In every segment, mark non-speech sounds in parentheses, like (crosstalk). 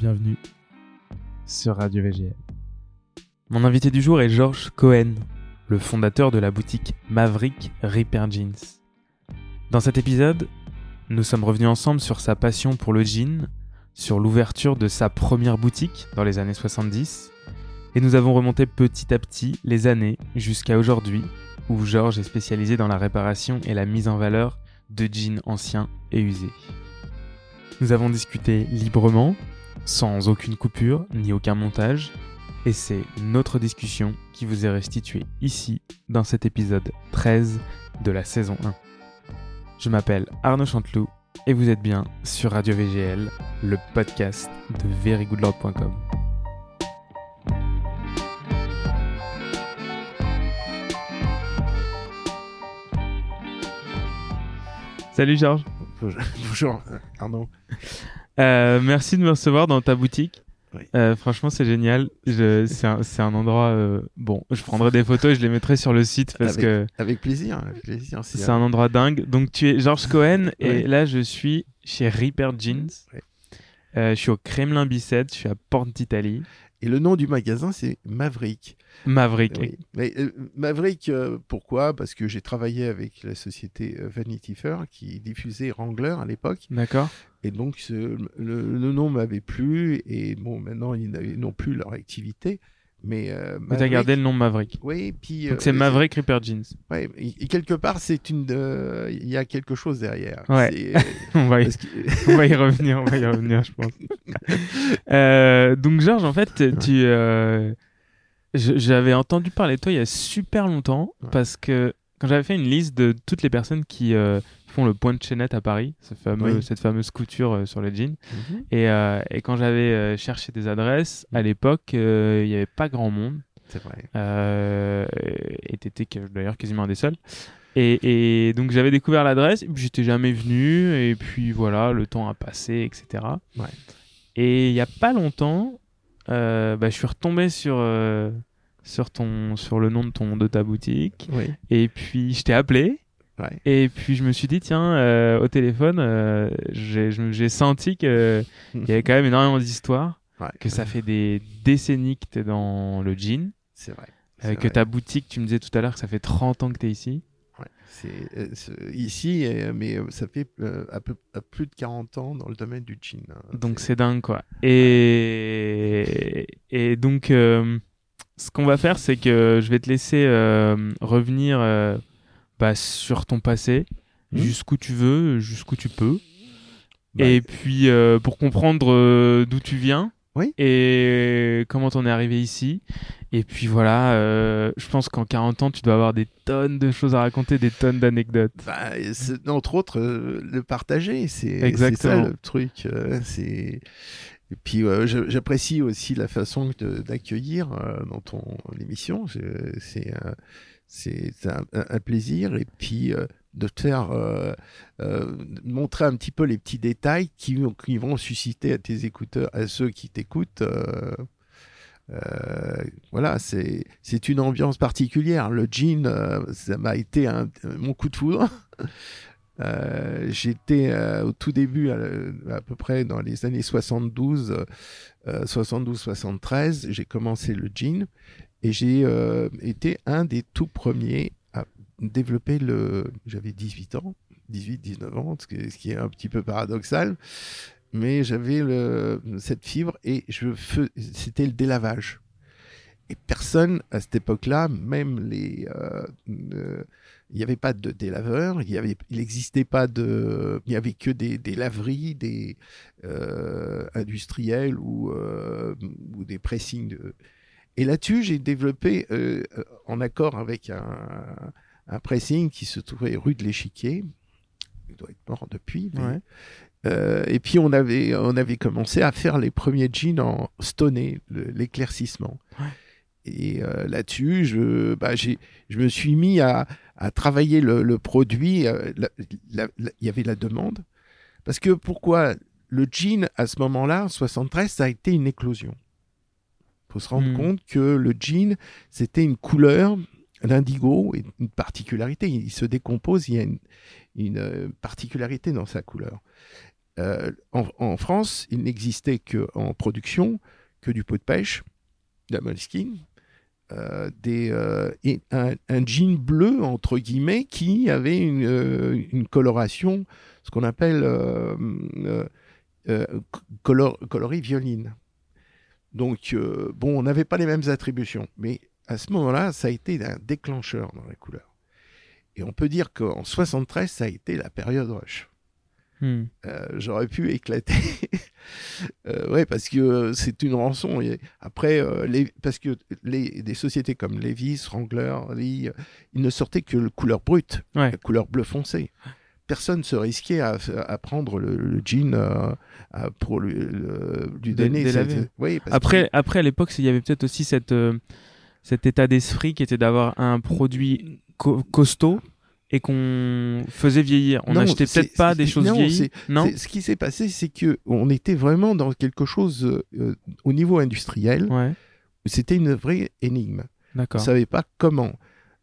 bienvenue sur Radio VGL. Mon invité du jour est George Cohen, le fondateur de la boutique Maverick Repair Jeans. Dans cet épisode, nous sommes revenus ensemble sur sa passion pour le jean, sur l'ouverture de sa première boutique dans les années 70, et nous avons remonté petit à petit les années jusqu'à aujourd'hui, où George est spécialisé dans la réparation et la mise en valeur de jeans anciens et usés. Nous avons discuté librement, sans aucune coupure ni aucun montage, et c'est notre discussion qui vous est restituée ici dans cet épisode 13 de la saison 1. Je m'appelle Arnaud Chanteloup et vous êtes bien sur Radio VGL, le podcast de verygoodlord.com. Salut Georges. Bonjour Arnaud. Euh, merci de me recevoir dans ta boutique. Oui. Euh, franchement, c'est génial. C'est un, endroit. euh, bon, je prendrai des photos et je les mettrai sur le site parce avec, que avec plaisir, avec plaisir. c'est un endroit dingue. Donc, tu es Georges Cohen (laughs) et là, je suis chez Reaper Jeans. Euh, je suis au Kremlin Bicêtre, je suis à Porte d'Italie. Et le nom du magasin, c'est Maverick. Maverick. Oui. Mais, euh, Maverick, euh, pourquoi? Parce que j'ai travaillé avec la société euh, Vanity Fair qui diffusait Wrangler à l'époque. D'accord. Et donc, ce- le, le nom m'avait plu. Et bon, maintenant, ils n'avaient non plus leur activité. Mais, euh, Mais t'as gardé le nom Maverick. Oui, puis. Donc, euh, c'est Maverick Reaper Jeans. Ouais, et, et quelque part, c'est une. euh, Il y a quelque chose derrière. Ouais. C'est- (laughs) on, va y, parce que- (laughs) on va y revenir, on va y revenir, je pense. (laughs) Euh, donc, Georges, en fait, tu. euh, J'avais entendu parler de toi il y a super longtemps Ouais. parce que quand j'avais fait une liste de toutes les personnes qui euh, font le point de chaînette à Paris, ce fameux, Oui. cette fameuse couture euh, sur les jeans, Mhm. et, euh, et quand j'avais euh, cherché des adresses, à l'époque, euh, il n'y avait pas grand monde. C'est vrai. Et t'étais d'ailleurs quasiment un des seuls. Et, et donc j'avais découvert l'adresse, et puis j'étais jamais venu, et puis voilà, le temps a passé, etc. Ouais. Et il y a pas longtemps, bah, je suis retombé sur, sur, ton, sur le nom de, ton, de ta boutique, Oui. et puis je t'ai appelé, Ouais. et puis je me suis dit, tiens, euh, au téléphone, euh, j'ai senti qu'il (laughs) y avait quand même énormément d'histoires, Ouais. que ça fait des décennies que t'es dans le jean. C'est vrai. Euh, que vrai. ta boutique, tu me disais tout à l'heure que ça fait 30 ans que tu es ici. Ouais, c'est ici, mais ça fait à, peu, à plus de 40 ans dans le domaine du jean. hein. Donc c'est dingue quoi. Et, et donc ce qu'on va faire, c'est que je vais te laisser revenir sur ton passé, Mhm. jusqu'où tu veux, jusqu'où tu peux. Bah, et puis euh, pour comprendre euh, d'où tu viens. Oui. Et comment t'en es arrivé ici. Et puis voilà, euh, je pense qu'en 40 ans, tu dois avoir des tonnes de choses à raconter, des tonnes d'anecdotes. bah, entre autres, le partager, c'est ça le truc. c'est et puis euh, j'apprécie aussi la façon d'accueillir euh, dans ton émission. C'est euh, c'est un, plaisir et puis euh, de te faire euh, euh, montrer un petit peu les petits détails qui, vont susciter à tes écouteurs, à ceux qui t'écoutent. voilà, c'est une ambiance particulière. Le jean, ça m'a été mon coup de foudre. (laughs) J'étais au tout début, à, à peu près dans les années 72, euh, 72-73, j'ai commencé le jean et j'ai euh, été un des tout premiers à développer le. J'avais 18 ans, 18-19 ans, ce qui, est un petit peu paradoxal, mais j'avais cette fibre et c'était le délavage. Et personne à cette époque-là, même les, euh, euh, il n'y avait pas de délaveur, il n'existait pas de, il y avait que des, laveries, des industriels ou, ou des pressings. De... Et là-dessus, j'ai développé, euh, en accord avec un, un pressing qui se trouvait rue de l'Échiquier, il doit être mort depuis. mais- Ouais. Euh, et puis on avait, on avait commencé à faire les premiers jeans en stoné, l'éclaircissement. Ouais. Et euh, là-dessus, je, bah, je me suis mis à, à travailler le, le produit. Il y avait la demande. Parce que pourquoi le jean, à ce moment-là, en 73, ça a été une éclosion. Il faut se rendre Hmm. compte que le jean, c'était une couleur, l'indigo, et une particularité. Il se décompose, il y a une, une euh, particularité dans sa couleur. euh, en, en France, il n'existait qu'en production que du pot de pêche, de la moleskine, euh, des, euh, et un, un jean bleu, entre guillemets, qui avait une, une coloration, ce qu'on appelle color- coloris violine. Donc, euh, bon, on n'avait pas les mêmes attributions, mais à ce moment-là, ça a été un déclencheur dans la couleur. Et on peut dire qu'en 73, ça a été la période rush. Hmm. Euh, j'aurais pu éclater. (laughs) euh, ouais, parce que euh, c'est une rançon. Et après, les, parce que les, des sociétés comme Levi's, Wrangler, Lee, ils ne sortaient que la couleur brute, Ouais. la couleur bleu foncé. Personne se risquait à, à prendre le, le jean euh, pour lui, le- lui donner. cette- oui, Après, que- après, à l'époque, il y avait peut-être aussi cette, euh, cet état d'esprit qui était d'avoir un produit co- costaud et qu'on faisait vieillir. On n'achetait peut-être pas des choses non, vieillies. Non ce qui s'est passé, c'est que on était vraiment dans quelque chose euh, au niveau industriel. Ouais, C'était une vraie énigme. On ne savait pas comment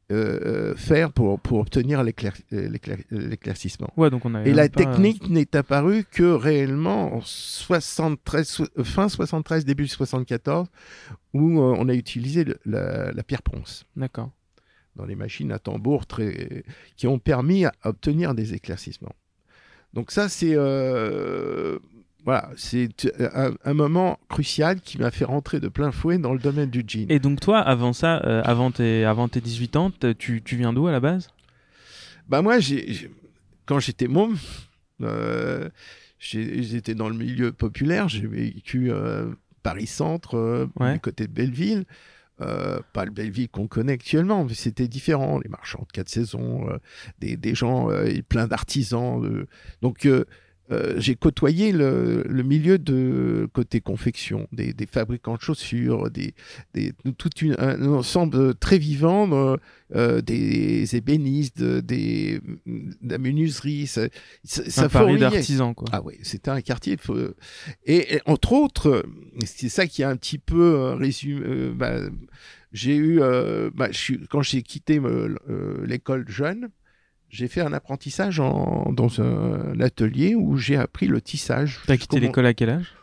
euh, euh, faire pour, pour obtenir euh, l'éclair- l'éclaircissement. Ouais, donc on Et la pas- technique n'est apparue que réellement en 73, so- euh, fin 73, début 74, où euh, on a utilisé le- la, la pierre ponce D'accord. dans les machines à tambour très, qui ont permis à obtenir des éclaircissements. Donc ça, c'est euh, voilà, c'est un, un moment crucial qui m'a fait rentrer de plein fouet dans le domaine du jean. Et donc toi, avant ça, euh, avant, tes, avant tes 18 ans, tu, tu viens d'où à la base? Bah moi, j'ai, quand j'étais môme, euh, j'étais dans le milieu populaire. J'ai vécu euh, Paris-Centre, euh, Ouais. du côté de Belleville. Euh, pas le Belleville qu'on connaît actuellement, mais c'était différent. Les marchands de quatre saisons, euh, des, des gens, euh, plein d'artisans. Donc, euh, j'ai côtoyé le, le milieu de côté confection, des, des fabricants de chaussures, des, des, tout une, un ensemble très vivant, euh, euh, des ébénistes, des, de la menuiserie. Ça, ça, Un ça Paris d'artisans, quoi. Ah oui, c'était un quartier. Et, et entre autres, c'est ça qui a un petit peu euh, résumé. euh, bah, j'ai eu, bah, quand j'ai quitté l'école jeune, j'ai fait un apprentissage en, dans un atelier où j'ai appris le tissage. T'as quitté l'école à quel âge?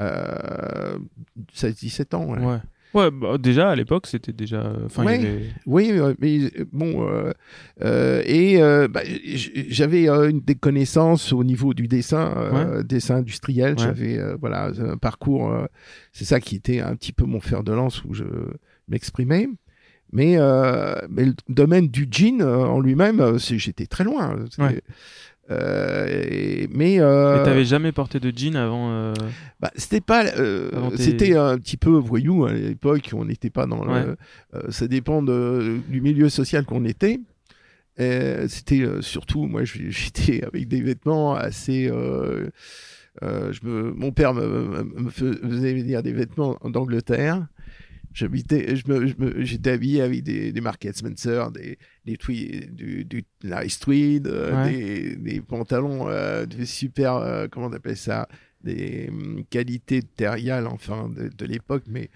Euh, 16-17 ans. ouais. Ouais. Ouais, bah, déjà à l'époque, c'était déjà. Enfin, il y Ouais. avait- Oui, euh, mais euh, bon, euh, euh, et euh, bah, j'avais euh, des connaissances au niveau du dessin, euh, dessin industriel. J'avais euh, voilà un parcours. euh, c'est ça qui était un petit peu mon fer de lance où je m'exprimais. Mais, euh, mais le domaine du jean euh, en lui-même, euh, c'est- j'étais très loin. Ouais. euh, et- mais euh, t'avais jamais porté de jean avant. euh, bah, c'était pas euh, Avant tes- c'était un petit peu voyou à l'époque on n'était pas dans le- Ouais. euh, ça dépend de- du milieu social qu'on était c'était euh, surtout moi (laughs) j'étais avec des vêtements assez euh, euh, je me, mon père me faisait venir des vêtements d'Angleterre J'habitais, je me, je me- j'étais habillé avec des, des marques Spencer, des, des tweed, du, du Larry Tweed, euh, Ouais. des, des pantalons euh, de super, euh, comment on appelle ça, des hum, qualités terriales, enfin, de, de l'époque, mais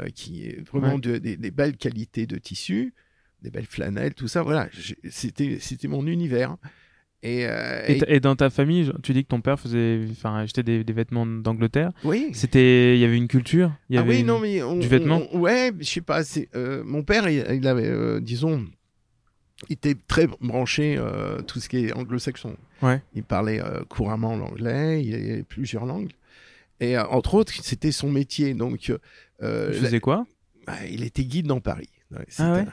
euh, qui est vraiment Ouais. de- des, des belles qualités de tissu, des belles flanelles, tout ça. Voilà, j'ai- c'était, c'était mon univers. Et, euh, Et, et- t- et dans ta famille, tu dis que ton père faisait, enfin, achetait des, des vêtements d'Angleterre. oui. C'était, il y avait une culture. Il y Ah avait oui, non, mais on- du vêtement on- ouais, je sais pas. euh, mon père, il, il avait, euh, disons, il était très branché tout ce qui est anglo-saxon. Ouais. Il parlait couramment l'anglais, il avait plusieurs langues. Et entre autres, c'était son métier. Donc, Il la- faisait quoi? Bah, il était guide dans Paris. Ouais, Ah ouais?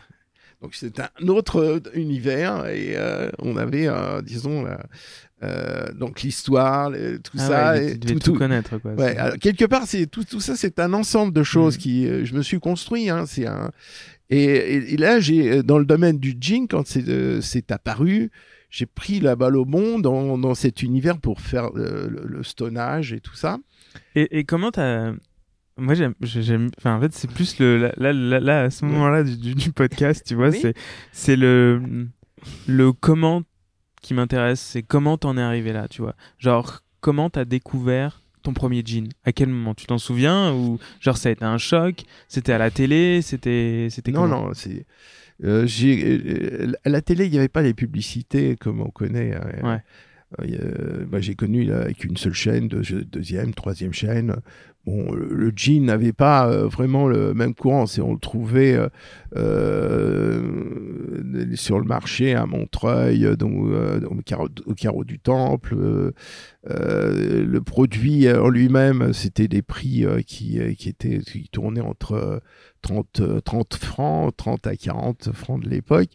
Donc c'est un autre univers et euh, on avait, euh, disons, euh, donc l'histoire, tout Ah ça, ouais, et tout, connaître, quoi. Ouais, C'est- alors, quelque part, c'est tout, tout ça, c'est un ensemble de choses Mhm. qui, je me suis construit. Hein, c'est un et, et- et là, j'ai dans le domaine du jean, quand c'est apparu, j'ai pris la balle au bon dans, dans cet univers pour faire le, le stonnage et tout ça. Et, et comment t'as. Moi, j'aime. j'aime- Enfin, en fait, c'est plus le. Là, là, là, là, à ce moment-là du, du- du podcast, tu vois, Oui. c'est, c'est le. Le comment qui m'intéresse. C'est comment t'en es arrivé là, tu vois. Genre, comment t'as découvert ton premier jean? À quel moment? Tu t'en souviens? Ou genre, ça a été un choc? C'était à la télé? C'était. C'était Non, non, c'est. euh, j'ai euh, à la télé, il n'y avait pas les publicités comme on connaît. euh, Ouais. Euh, bah, j'ai connu avec une seule chaîne, deuxième, troisième chaîne. Bon, le, jean n'avait pas euh, vraiment le même courant. C'est on le trouvait euh, sur le marché à Montreuil, au, carreau, du Temple. le produit en lui-même, c'était des prix qui tournaient entre 30, 30 francs, 30 à 40 francs de l'époque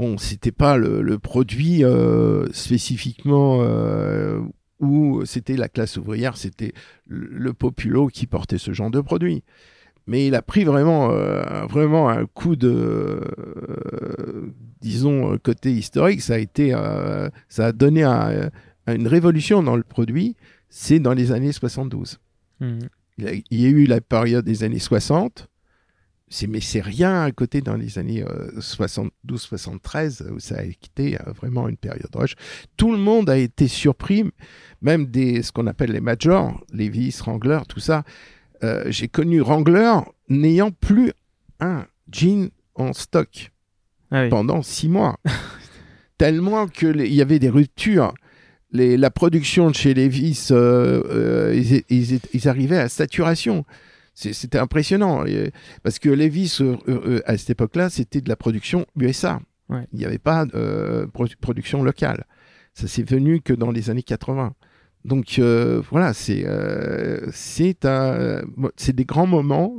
bon, c'était pas le, produit euh, spécifiquement euh, où c'était la classe ouvrière, c'était le populo qui portait ce genre de produit. Mais il a pris vraiment, euh, vraiment un coup de, disons, côté historique. Ça a été, ça a donné une révolution dans le produit. C'est dans les années 72. Mmh. Il, il y a eu la période des années 60 mais c'est rien à côté dans les années 72-73 euh, où ça a été euh, vraiment une période rush. Tout le monde a été surpris, même des ce qu'on appelle les majors, Levis, Wrangler, tout ça. Euh, j'ai connu Wrangler n'ayant plus un jean en stock ah pendant six mois, (laughs) tellement que il y avait des ruptures. Les, la production de chez Levis, ils, ils, arrivaient à saturation. C'était impressionnant. Parce que Levis, euh, euh, à cette époque-là, c'était de la production USA. Il n'y avait pas de euh, production locale. Ça s'est venu que dans les années 80. Donc voilà, c'est c'est des grands moments.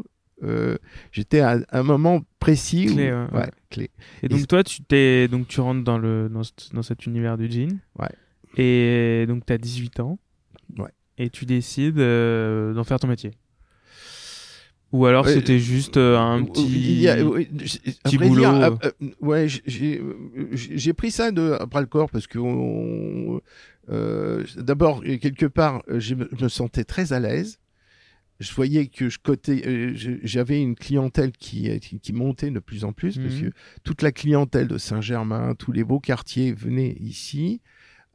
J'étais à un moment précis. Clé, ouais, clé. Et donc toi, tu t'es donc tu rentres dans le dans, dans cet univers du jean. Ouais. Et donc tu as 18 ans. Ouais. Et tu décides d'en faire ton métier. Ou alors c'était juste euh, un petit, petit boulot. Euh, ouais, j'ai pris ça de après le corps parce que euh, d'abord quelque part je me sentais très à l'aise. Je voyais que je cotais, j'avais une clientèle qui, qui, montait de plus en plus parce mhm. que toute la clientèle de Saint-Germain, tous les beaux quartiers venaient ici.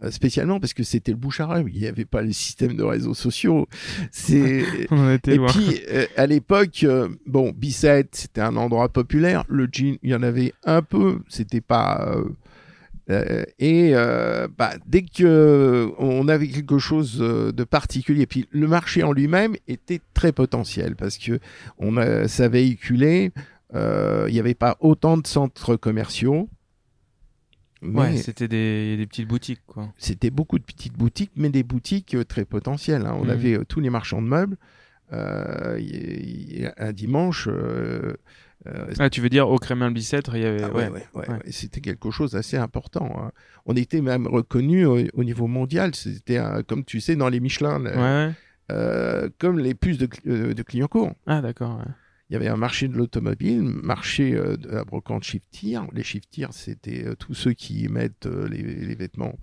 Euh, spécialement parce que c'était le bouche à il n'y avait pas le système de réseaux sociaux. C'est (laughs) et puis euh, à l'époque, euh, bon, B7 c'était un endroit populaire, le jean il y en avait un peu, c'était pas et bah, dès que on avait quelque chose de particulier, puis le marché en lui-même était très potentiel parce que on a, ça véhiculait, il n'y avait pas autant de centres commerciaux. Ouais, c'était des, des, petites boutiques, quoi. C'était beaucoup de petites boutiques, mais des boutiques euh, très potentielles. Hein. On mhm. avait euh, tous les marchands de meubles. Euh, un dimanche. ah, tu veux dire au Crémin Bicêtre, il y avait. Ah ouais, ouais, ouais, C'était quelque chose d'assez important. Hein. On était même reconnu au, niveau mondial. C'était, comme tu sais, dans les Michelin, comme les puces de, de Clignancourt. Ah, d'accord il y avait un marché de l'automobile, marché euh, de la brocante shiftier. Les shiftiers, c'était euh, tous ceux qui mettent euh, les, vêtements,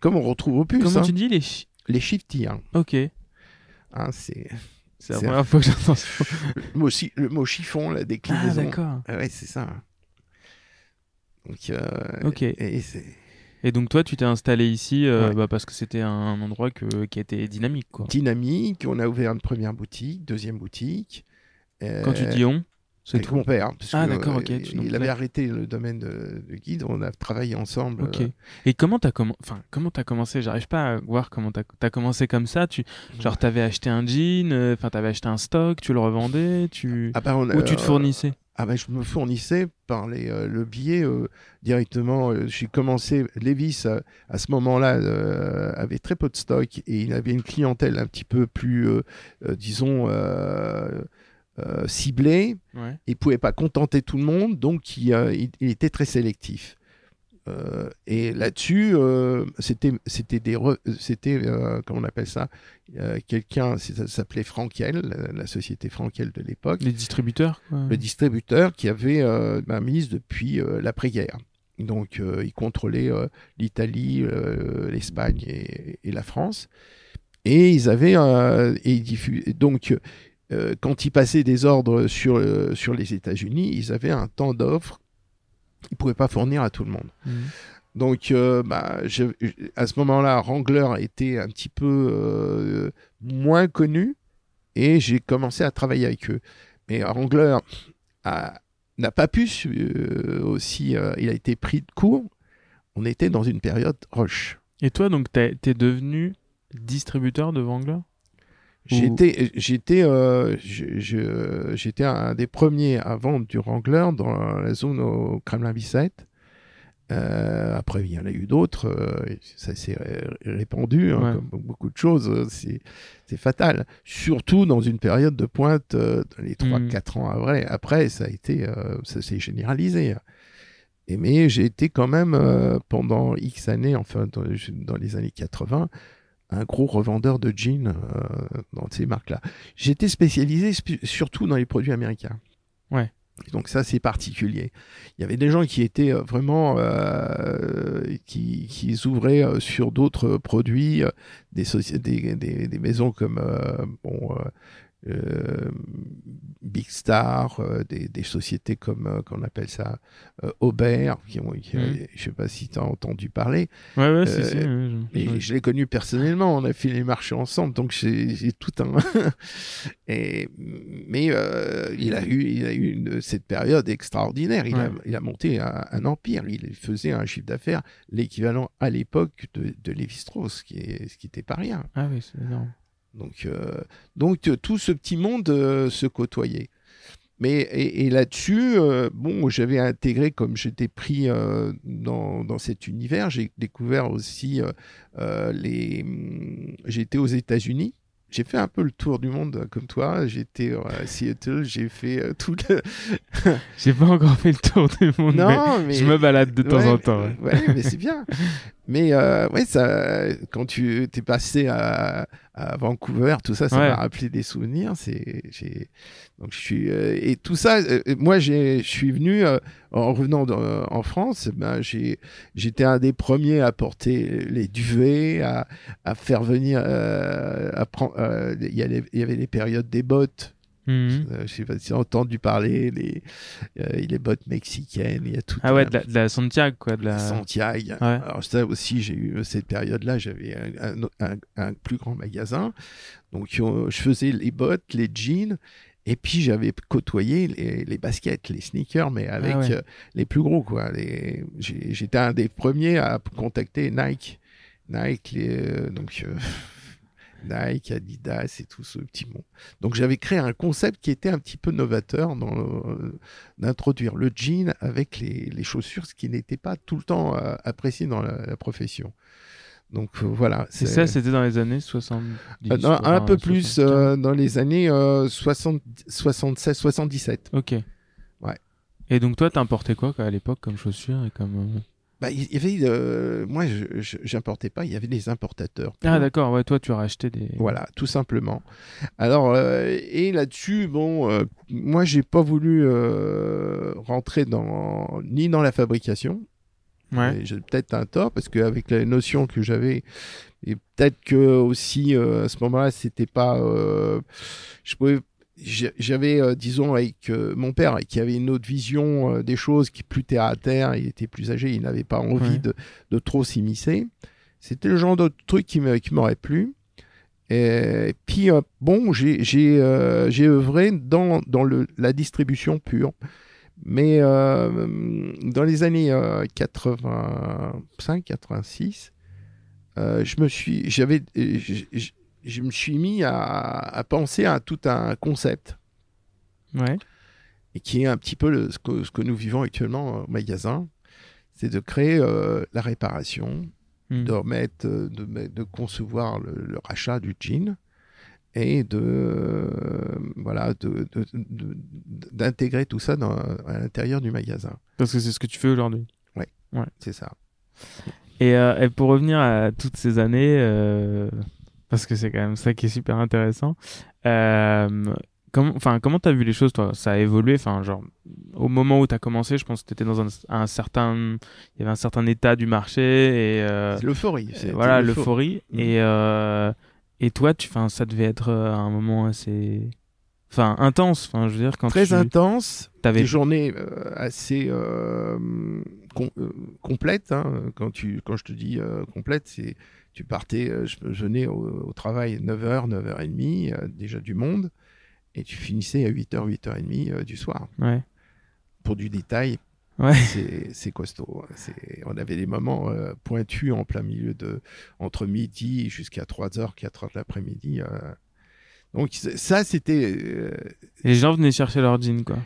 comme on retrouve au puces. Comment tu dis les Les shiftiers. Ok. Hein, c'est. C'est la première fois que j'entends ça. Le mot, le mot chiffon, la déclinaison. Ah, d'accord. Ah, ouais, c'est ça. Donc, ok. Et, et, donc, toi, tu t'es installé ici bah, parce que c'était un endroit que, qui était dynamique. Quoi. Dynamique. On a ouvert une première boutique, deuxième boutique. Quand tu dis on c'est mon père. ah, d'accord, ok. il avait arrêté le domaine de, guide, on a travaillé ensemble. Ok. Et comment t'as as enfin, comment as commencé? J'arrive pas à voir comment t'as as commencé comme ça. Tu, genre, t'avais acheté un jean, euh, enfin, t'avais acheté un stock, tu le revendais, tu, ah bah, ou tu te fournissais? ah ben, je me fournissais par les, euh, le euh, directement. J'ai commencé, Levis à, ce moment-là avait très peu de stock et il avait une clientèle un petit peu plus, disons, euh, ciblé. Ouais. Il pouvait pas contenter tout le monde, donc il, euh, était très sélectif. Euh, et là-dessus, c'était c'était des c'était comment on appelle ça quelqu'un ça s'appelait Frankel, la, société Frankel de l'époque. Les distributeurs. Le distributeur qui avait bah, mise depuis l'après-guerre. Donc il contrôlait l'Italie, l'Espagne et, et, la France. Et ils avaient et donc euh, quand ils passaient des ordres sur, euh, sur les États-Unis, ils avaient un temps d'offre qu'ils ne pouvaient pas fournir à tout le monde. Mmh. Donc, euh, bah, à ce moment-là, Wrangler était un petit peu moins connu et j'ai commencé à travailler avec eux. Mais Wrangler n'a pas pu aussi, il a été pris de court. On était dans une période rush. Et toi, donc, t'es es devenu distributeur de Wrangler? J'étais, j'étais, euh, j'étais un des premiers à vendre du Wrangler dans la zone au Kremlin-Bicêtre. Euh, après, il y en a eu d'autres. euh, ça s'est ré- répandu, hein, Ouais. comme beaucoup de choses. euh, C'est, fatal. Surtout dans une période de pointe, euh, dans les 3-4 ans après. Après, ça a été, euh, ça s'est généralisé. Et mais j'ai été quand même euh, pendant X années, enfin dans, dans les années 80, un gros revendeur de jeans euh, dans ces marques-là. J'étais spécialisé sp- surtout dans les produits américains. Ouais. Donc ça, c'est particulier. Il y avait des gens qui étaient euh, vraiment, euh, qui, qui s'ouvraient euh, sur d'autres produits, des, des, des, des maisons comme euh, bon, Big Star, euh, des, des sociétés comme, euh, qu'on appelle ça, euh, Aubert, qui ont, qui- Mhm. je sais pas si tu as entendu parler. Ouais, ouais, Euh, si, si. ouais, je- Et je- je l'ai connu personnellement, on a fait les marchés ensemble, donc j'ai tout un. (laughs) et, mais euh, il a eu, il a eu une- cette période extraordinaire. Il, a, Ouais. il a monté un, un empire. Il faisait un chiffre d'affaires l'équivalent à l'époque de, de Lévi-Strauss, ce qui est, ce qui n'était pas rien. Ah oui, c'est énorme. Donc, euh, donc euh, tout ce petit monde euh, se côtoyait. Mais et, et là-dessus, euh, bon, j'avais intégré comme j'étais pris dans, dans cet univers, j'ai découvert aussi les. J'ai été aux États-Unis. J'ai fait un peu le tour du monde comme toi. J'étais à Seattle, j'ai fait tout le. (laughs) J'ai pas encore fait le tour du monde. non, mais Je me balade de temps en temps. ouais. ouais, mais c'est bien. Mais ouais, ça, quand tu t'es passé à, à Vancouver, tout ça, ça Ouais. m'a rappelé des souvenirs. C'est, j'ai, donc je suis euh, et tout ça. euh, moi, j'ai, je suis venu euh, en revenant en France. Ben, j'ai, j'étais un des premiers à porter les duvets, à, à faire venir, à prendre. Il y, avait- il y avait les périodes des bottes. Mhm. Euh, je sais pas si tu as entendu parler les, euh, les bottes mexicaines. Il y a tout. Ah ouais, de la, de la Santiago, quoi. De la... Santiago. Alors ça aussi, j'ai eu cette période-là, j'avais un, un- un- un plus grand magasin. Donc euh, je faisais les bottes, les jeans, et puis j'avais côtoyé les, les baskets, les sneakers, mais avec ouais. euh, les plus gros. quoi. Les- J'étais un des premiers à contacter Nike. Nike, les, euh, donc... euh, Nike, Adidas et tout ce petit monde. Donc j'avais créé un concept qui était un petit peu novateur dans le- d'introduire le jean avec les, les chaussures, ce qui n'était pas tout le temps euh, apprécié dans la, la profession. Donc euh, voilà. C'est ça, c'était dans les années 70. Euh, non, un peu plus 75. euh, dans les années euh, 60, 76, 77. Ok. Ouais. Et donc toi, t'as importé quoi quoi, à l'époque comme chaussures et comme... Bah, il y avait, euh, moi, je- je j'importais pas, il y avait des importateurs. Ah d'accord, ouais, toi tu as racheté des... Voilà, tout simplement. Alors, euh, et là-dessus, bon, euh, moi, j'ai pas voulu euh, rentrer dans ni dans la fabrication. Ouais. J'ai peut-être un tort parce qu'avec la notion que j'avais, et peut-être que aussi euh, à ce moment-là, c'était pas. euh, je pouvais. J'avais, euh, disons, avec euh, mon père, qui avait une autre vision euh, des choses, qui est plus terre à terre, il était plus âgé, il n'avait pas envie Ouais. de, de trop s'immiscer. C'était le genre de truc qui me- qui m'aurait plu. Et puis, bon, j'ai j'ai, j'ai œuvré dans, dans le, la distribution pure. Mais dans les années 85-86, je me suis, j'avais, je, me suis mis à, à penser à tout un concept Ouais. et qui est un petit peu le- ce, que, ce que nous vivons actuellement au magasin, c'est de créer euh, la réparation, Hmm. de remettre, euh, de, concevoir le, le rachat du jean et de euh, voilà d'intégrer tout ça dans, à l'intérieur du magasin. Parce que c'est ce que tu fais aujourd'hui. C'est ça. Et, euh, et pour revenir à toutes ces années, euh, parce que c'est quand même ça qui est super intéressant, euh, comment, enfin, comment t'as vu les choses, toi? Ça a évolué, enfin, genre, au moment où t'as commencé, je pense que t'étais dans un, un certain, il y avait un certain état du marché et euh, C'est l'euphorie. voilà l'euphorie. Mm. Et euh, et toi, tu, enfin, ça devait être euh, un moment assez, enfin, intense. Enfin, je veux dire quand Très tu intense, t'avais des journées assez com- complètes. hein. Quand, tu, quand je te dis complète, c'est tu partais, euh, je, je venais au, au travail 9h, 9h30, euh, déjà du monde, et tu finissais à 8h, 8h30 euh, du soir. ouais. Pour du détail, Ouais. C'est costaud. hein. On avait des moments euh, pointus en plein milieu de entre midi jusqu'à 3h, 4h de l'après-midi. euh. Donc ça, c'était les gens venaient chercher leur jean, quoi.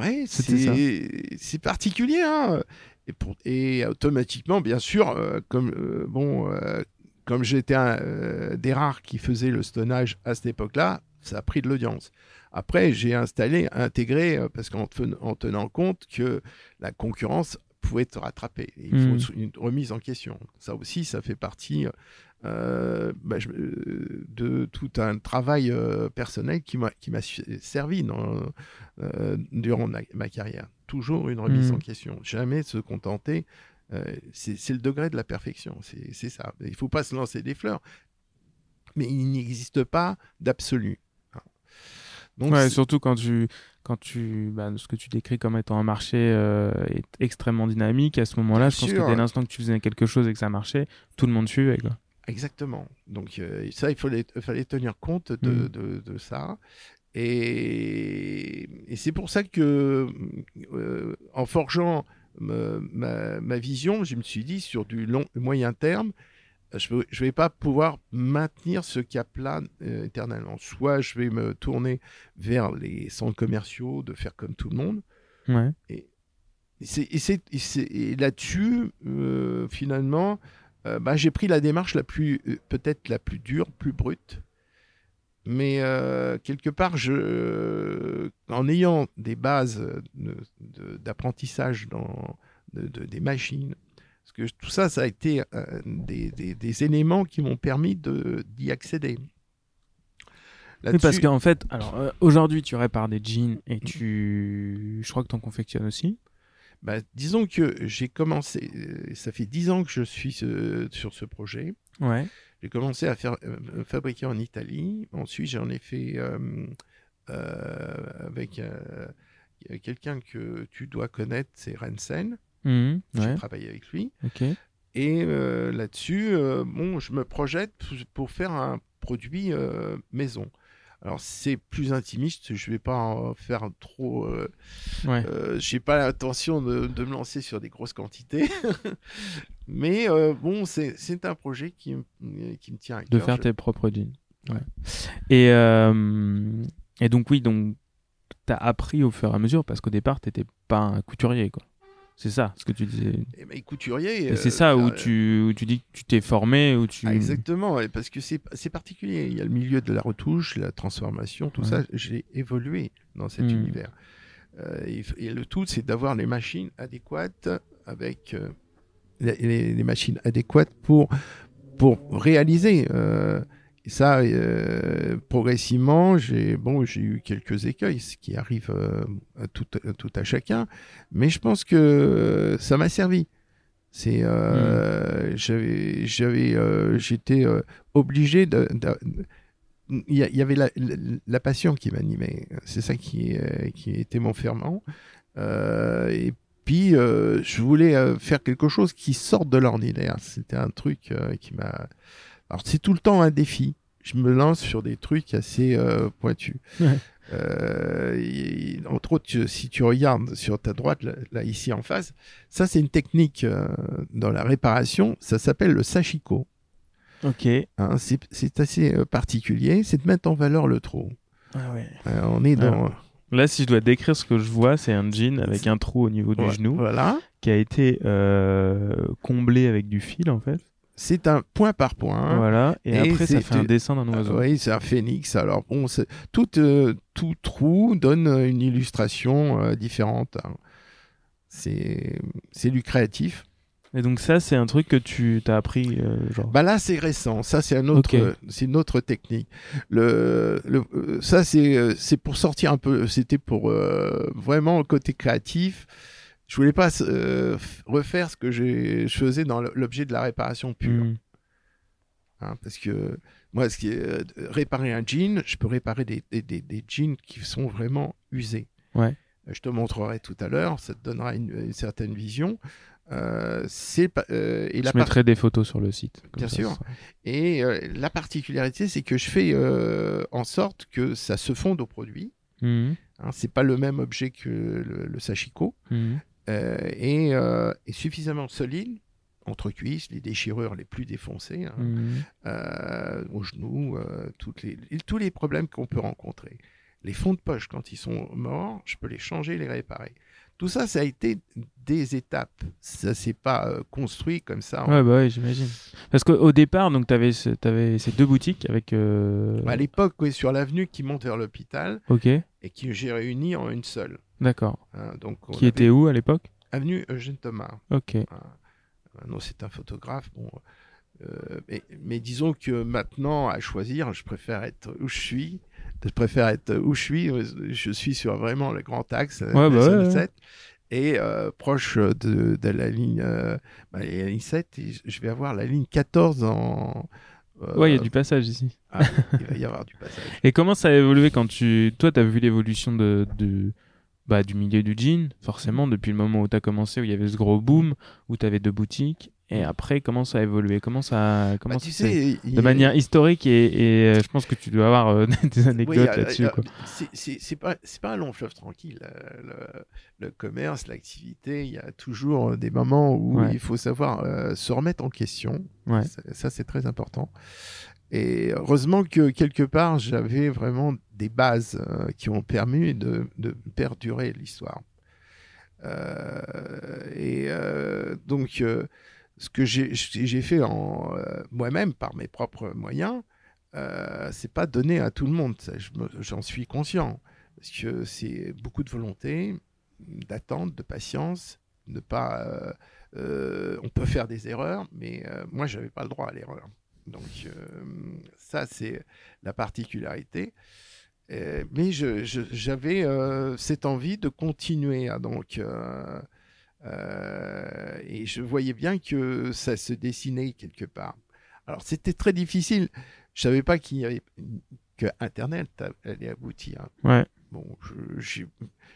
Ouais, c'est particulier. Hein et, pour- et automatiquement, bien sûr, euh, comme euh, bon, euh, comme j'étais un des rares qui faisaient le stonnage à cette époque-là, ça a pris de l'audience. Après, j'ai installé, intégré, parce qu'en ten- en tenant compte que la concurrence pouvait te rattraper. Il faut une remise en question. Ça aussi, ça fait partie euh, bah, je- de tout un travail euh, personnel qui m'a servi dans, euh, durant ma, ma carrière. Toujours une remise Mhm. en question. Jamais se contenter. euh, c'est le degré de la perfection. C'est ça. Il faut pas se lancer des fleurs. Mais il n'existe pas d'absolu. Donc, Ouais, surtout quand tu, quand tu, bah, ce que tu décris comme étant un marché euh, est extrêmement dynamique. À ce moment-là, je pense sûr. que dès l'instant que tu faisais quelque chose et que ça marchait, tout le monde suivait, quoi. Exactement. Donc euh, ça, il fallait, tenir compte de, Mm. de- de ça. Et, et c'est pour ça que, euh, en forgeant me- ma, ma vision, je me suis dit, sur du long, moyen terme, je ne vais pas pouvoir maintenir ce cap-là euh, éternellement. Soit je vais me tourner vers les centres commerciaux, de faire comme tout le monde, Ouais. et là-dessus, euh, finalement, euh, bah, j'ai pris la démarche la plus, euh, peut-être la plus dure, plus brute. Mais euh, quelque part, je, en ayant des bases de- d'apprentissage de- de- des machines, parce que tout ça, ça a été euh, des, des- des éléments qui m'ont permis d'y accéder. Oui, parce qu'en fait, alors euh, aujourd'hui, tu répares des jeans et tu, je crois que tu en confectionnes aussi. Bah, disons que j'ai commencé, euh, ça fait dix ans que je suis euh, sur ce projet. Ouais. J'ai commencé à faire euh, fabriquer en Italie. Ensuite, j'en ai fait euh, euh, avec euh, quelqu'un que tu dois connaître, c'est Rensen. Mhm. J'ai Ouais. travaillé avec lui. Et euh, là-dessus, euh, bon, je me projette pour- faire un produit euh, maison. Alors, c'est plus intimiste. Je vais pas en faire trop. euh, Ouais. euh, j'ai pas l'intention de, de me lancer sur des grosses quantités, (laughs) mais euh, bon, c'est un projet qui, me- qui me tient à de cœur. faire Je- tes propres jeans. Ouais. Et, euh, et donc, oui, donc, tu as appris au fur et à mesure parce qu'au départ, tu n'étais pas un couturier. quoi. C'est ça ce que tu disais. Eh ben, couturier. C'est euh, ça où tu, où tu dis que tu t'es formé, où tu. ah, exactement, parce que c'est c'est particulier. Il y a le milieu de la retouche, la transformation, tout Ouais. ça. J'ai évolué dans cet Mm. univers. Euh, et, et le tout, c'est d'avoir les machines adéquates avec euh, les machines adéquates pour pour réaliser. Et ça, euh, progressivement, j'ai bon, j'ai eu quelques écueils, ce qui arrive euh, à tout, à tout à chacun, mais je pense que ça m'a servi. C'est, euh, j'avais, j'avais, euh, j'étais obligé de, il y, avait la, la, la passion qui m'animait. C'est ça qui, qui était mon ferment. Et puis, je voulais faire quelque chose qui sorte de l'ordinaire. C'était un truc qui m'a. Alors, c'est tout le temps un défi. Je me lance sur des trucs assez euh, pointus. Ouais. Euh, et- entre autres, si tu regardes sur ta droite, là, là, ici en face, ça c'est une technique euh, dans la réparation, ça s'appelle le sashiko. Ok. hein. c'est assez euh, particulier, c'est de mettre en valeur le trou. Ah ouais. Euh, on est dans... Là, si je dois décrire ce que je vois, c'est un jean avec un trou au niveau du Ouais, genou Voilà. qui a été euh, comblé avec du fil en fait. C'est un point par point. Voilà. Et, Et après, ça fait un dessin d'un oiseau. oui, c'est un phénix. Alors bon, tout, euh, tout trou donne euh, une illustration euh, différente. hein. C'est du créatif. Et donc ça, c'est un truc que tu t'as appris, euh, genre. Bah là, c'est récent. Ça, c'est un autre, Ok. c'est une autre technique. Le, le- ça, c'est, c'est pour sortir un peu. C'était pour euh, vraiment le côté créatif. Je voulais pas euh, refaire ce que je faisais dans l'objet de la réparation pure, Hmm. hein, parce que moi, ce qui est euh, réparer un jean, je peux réparer des, des, des- des jeans qui sont vraiment usés. Ouais. Euh, Je te montrerai tout à l'heure. Ça te donnera une, une certaine vision. Euh, euh, et la Je mettrai des photos sur le site. Bien ça, sûr. ça Et euh, la particularité, c'est que je fais en sorte que ça se fonde au produit. Mhm. Hein, c'est pas le même objet que le, le sashiko. Mhm. Euh, et, euh, et suffisamment solide entre cuisses, les déchirures les plus défoncées, hein, euh, aux genoux, euh, toutes les, tous les problèmes qu'on peut rencontrer. Les fonds de poche, quand ils sont morts, je peux les changer, les réparer. Tout ça, ça a été des étapes. Ça s'est pas euh, construit comme ça. en- Ouais, bah ouais, j'imagine. Parce qu'au au départ, donc, tu avais, ces deux boutiques avec. euh, À l'époque, oui, sur l'avenue qui monte vers l'hôpital Ok, et qui j'ai réuni en une seule. d'accord. hein. donc, on Qui avait était où à l'époque? Avenue Eugène Thomas. Ok. Maintenant, c'est un photographe. Bon, euh, mais, mais disons que maintenant, à choisir, je préfère être où je suis. Je préfère être où je suis. Je suis sur vraiment le grand axe, Ouais, la bah ouais. 7, et euh, proche de, de la ligne, euh, bah, la ligne 7. Et je vais avoir la ligne 14 en. euh, Ouais, il y a du passage ici. ah, il va y avoir du passage. (laughs) Et comment ça a évolué quand tu. Toi, tu as vu l'évolution de, de- bah, du milieu du jean, forcément, depuis le moment où tu as commencé, où il y avait ce gros boom, où tu avais deux boutiques. Et après, comment ça a évolué? Comment ça. Comment Bah, tu ça s'est- sais, il y De a- manière historique, et, et, euh, je pense que tu dois avoir euh, (laughs) des anecdotes Oui, là-dessus. c'est- pas, c'est pas un long fleuve tranquille. euh, Le, le commerce, l'activité, il y a toujours des moments où Ouais. il faut savoir euh, se remettre en question. Ouais. Ça, ça, c'est très important. Et heureusement que quelque part, j'avais vraiment des bases euh, qui ont permis de, de perdurer l'histoire. Et donc, ce que j'ai fait euh, moi-même par mes propres moyens, euh, c'est pas donné à tout le monde. je J'en suis conscient. Parce que c'est beaucoup de volonté, d'attente, de patience, ne pas. euh, euh, on peut faire des erreurs, mais moi, j'avais pas le droit à l'erreur. Donc, ça, c'est la particularité. Mais je- je- j'avais cette envie de continuer à donc. Euh, et je voyais bien que ça se dessinait quelque part. Alors c'était très difficile. Je savais pas qu'il y avait que Internet allait aboutir. Ouais. Bon,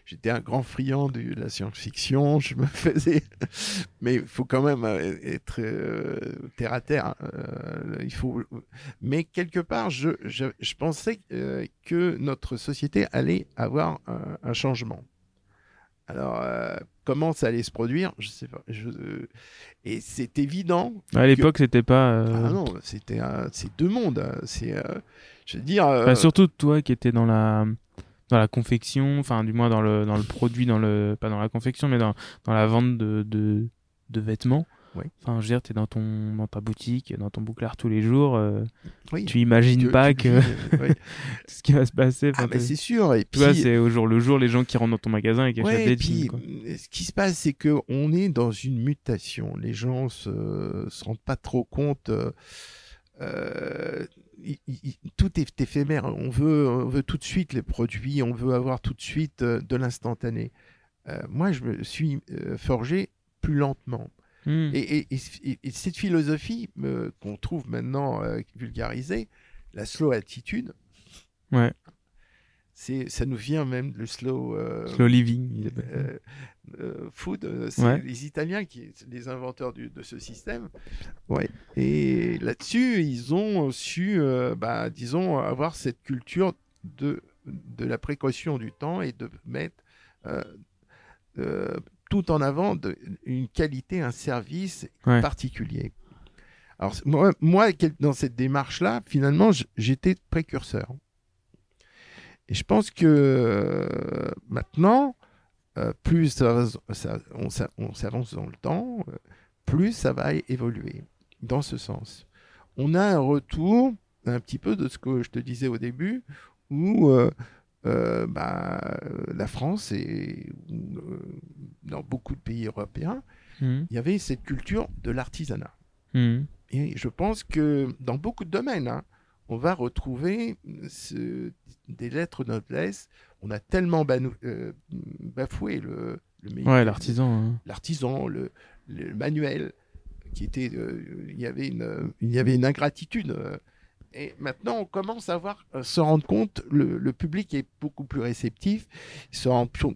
j'étais un grand friand de la science-fiction. Je me (laughs) faisais, mais il faut quand même euh, être euh, terre à terre. hein. Euh, il faut, mais quelque part, je, je, je pensais que notre société allait avoir un, un changement. Alors, euh, comment ça allait se produire Je sais pas. Je, euh, et c'est évident. À l'époque, c'était pas. euh, Ah non, c'était un- c'est deux mondes. hein. C'est, euh, je veux dire. euh, surtout toi qui étais dans la dans la confection, enfin du moins dans le dans le produit, dans le pas dans la confection, mais dans, dans la vente de, de, de vêtements. Oui. Enfin, je veux dire, t'es dans ton dans ta boutique, dans ton bouclard tous les jours. euh, oui, tu imagines tu- pas tu que euh, oui. (laughs) ce qui va se passer. Ah, t'es- c'est sûr. Et tu puis, vois, c'est au jour le jour les gens qui rentrent dans ton magasin et qui achètent des et puis, jeans. quoi. euh, ce qui se passe, c'est que on est dans une mutation. Les gens se, se rendent pas trop compte. euh, il- il- tout est éphémère. On veut, on veut tout de suite les produits. On veut avoir tout de suite de l'instantané. Euh, moi, je me suis forgé plus lentement. Hmm. Et, et- et- et cette philosophie euh, qu'on trouve maintenant euh, vulgarisée, la slow attitude, Ouais. c'est, ça nous vient même le slow, euh, Slow living. food. C'est Ouais. les Italiens qui sont les inventeurs du- de ce système. Ouais. Et là-dessus, ils ont su, bah, disons, avoir cette culture de, de la précaution du temps et de mettre euh, euh, tout en avant de, une qualité, un service Ouais. particulier. Alors, moi, dans cette démarche-là, finalement, j'étais précurseur. Et je pense que euh, maintenant, euh, plus ça va- ça- on s'a- on s'avance dans le temps, euh, plus ça va évoluer dans ce sens. On a un retour un petit peu de ce que je te disais au début, où euh, bah, euh, la France et euh, dans beaucoup de pays européens, Hmm. il y avait cette culture de l'artisanat. Hmm. Et je pense que dans beaucoup de domaines, hein, on va retrouver ce- des lettres de noblesse. On a tellement banou- euh, bafoué le, le Ouais, l'artisan. hein. l'artisan, le, le manuel, qui était, euh, il y avait une, il y avait une ingratitude. Euh, et maintenant, on commence à voir, à se rendre compte, le, le public est beaucoup plus réceptif, se rend plus,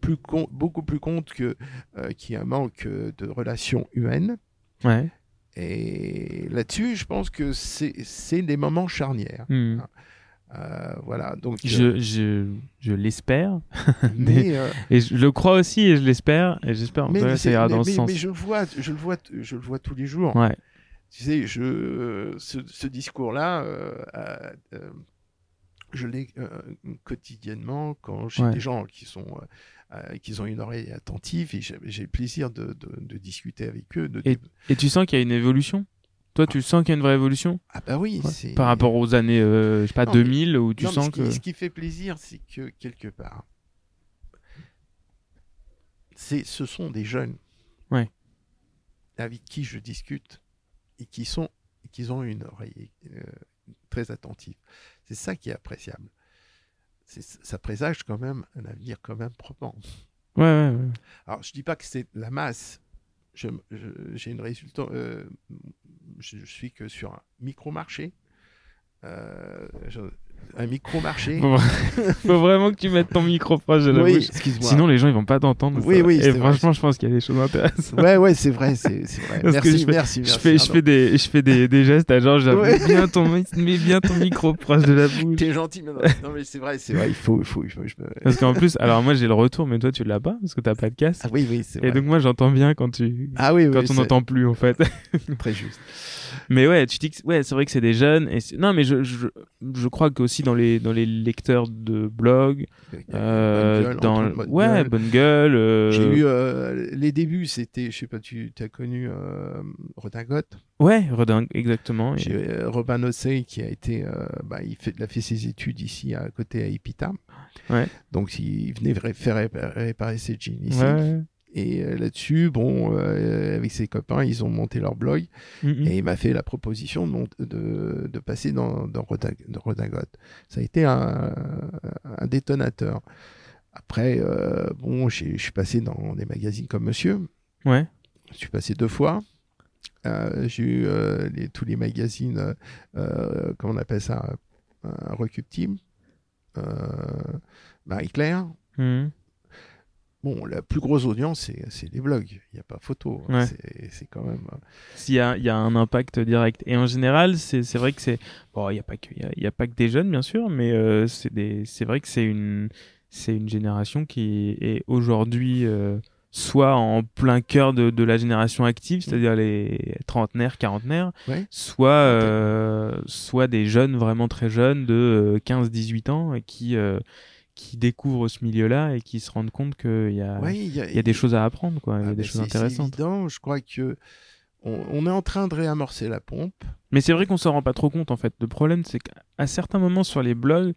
plus compte- beaucoup plus compte que euh, qu'il y a un manque euh, de relations humaines. Ouais. Et là-dessus, je pense que c'est des moments charnières. Hmm. Euh, voilà, donc. Je, euh, je, je l'espère. (laughs) euh, Et je le crois aussi et je l'espère. Et j'espère mais, que ça ira mais- dans ce mais- sens. mais je le vois, je le vois, je le vois tous les jours. Ouais. Tu sais, je, ce, ce discours-là, euh, euh, je l'ai euh, quotidiennement quand j'ai Ouais. des gens qui sont, euh, euh, qui ont une oreille attentive et j'ai le plaisir de, de, de discuter avec eux. De Et- Et tu sens qu'il y a une évolution? Toi, tu sens qu'il y a une vraie évolution? Ah bah oui, Ouais. par rapport aux années, euh, je sais pas, Non, mais- 2000, où tu Non, sens ce qui, que. ce qui fait plaisir, c'est que quelque part, c'est, ce sont des jeunes Ouais. avec qui je discute et qui sont, et qui ont une oreille euh, très attentive. C'est ça qui est appréciable. Ça présage quand même un avenir quand même probant. Ouais, ouais, ouais. Alors, je dis pas que c'est la masse. Je- une résultat. euh, je, je suis que sur un micro-marché. Euh, je- un micro-marché. Faut, (laughs) faut vraiment que tu mettes ton micro proche de la oui, bouche. Sinon, les gens, ils vont pas t'entendre. Oui, oui, Et vrai. franchement, je pense qu'il y a des choses intéressantes. Ouais, ouais, c'est vrai, c'est vrai. Que Merci, je fais- merci, Je merci. fais, je fais des, je fais des, des gestes à genre, Ouais. bien ton, mets bien ton micro proche de la (laughs) bouche. T'es gentil, mais non, non, mais c'est vrai, c'est vrai. Il faut, il faut, il faut. je me- Parce qu'en plus, alors moi j'ai le retour, mais toi tu l'as pas parce que t'as pas de casque. Ah oui, oui, c'est Et donc moi j'entends bien quand tu, ah oui, quand on n'entend plus en fait. très juste. Mais ouais, tu dis que ouais, c'est vrai que c'est des jeunes. Et non, mais je, je, je crois qu'aussi dans les dans les lecteurs de blog, euh, gueule, dans Antoine Bonne ouais, Gueule. bonne gueule. euh, J'ai eu euh, les débuts, c'était, je sais pas, tu as connu euh, Redingote? Ouais, redingue, exactement. Et- J'ai euh, Robin Ossey qui a été, bah, il, fait, il a fait ses études ici à côté à Epita. Ouais. Donc il venait réparer, réparer ses jeans ici. Ouais. Et euh, là-dessus, bon, euh, avec ses copains, ils ont monté leur blog. Mm, mm. Et il m'a fait la proposition de, de, de passer dans, dans Redingote. Ça a été un, un détonateur. Après, euh, bon, je suis passé dans des magazines comme Monsieur. Ouais. Je suis passé deux fois. Euh, j'ai eu les- tous les magazines, comment on appelle ça, un euh, Marie-Claire. Mm. Bon, la plus grosse audience, c'est, les blogs. Il n'y a pas photo. Ouais. C'est, quand même. euh, S'il y a, il y a un impact direct. Et en général, c'est vrai que c'est. Bon, il n'y a, pas que- y a, il y a pas que des jeunes, bien sûr, mais euh, c'est vrai que c'est une, une génération qui est aujourd'hui euh, soit en plein cœur de, de la génération active, c'est-à-dire les trentenaires, quarantenaires, Ouais. soit, euh, soit des jeunes vraiment très jeunes de 15-18 ans et qui, euh, qui découvrent ce milieu-là et qui se rendent compte qu'il y ouais, y a, il y a des choses à apprendre, quoi. Il y Ah, a des ben, choses intéressantes. évident. Je crois que on, on est en train de réamorcer la pompe. Mais c'est vrai qu'on s'en rend pas trop compte en fait. Le problème, c'est qu'à certains moments sur les blogs,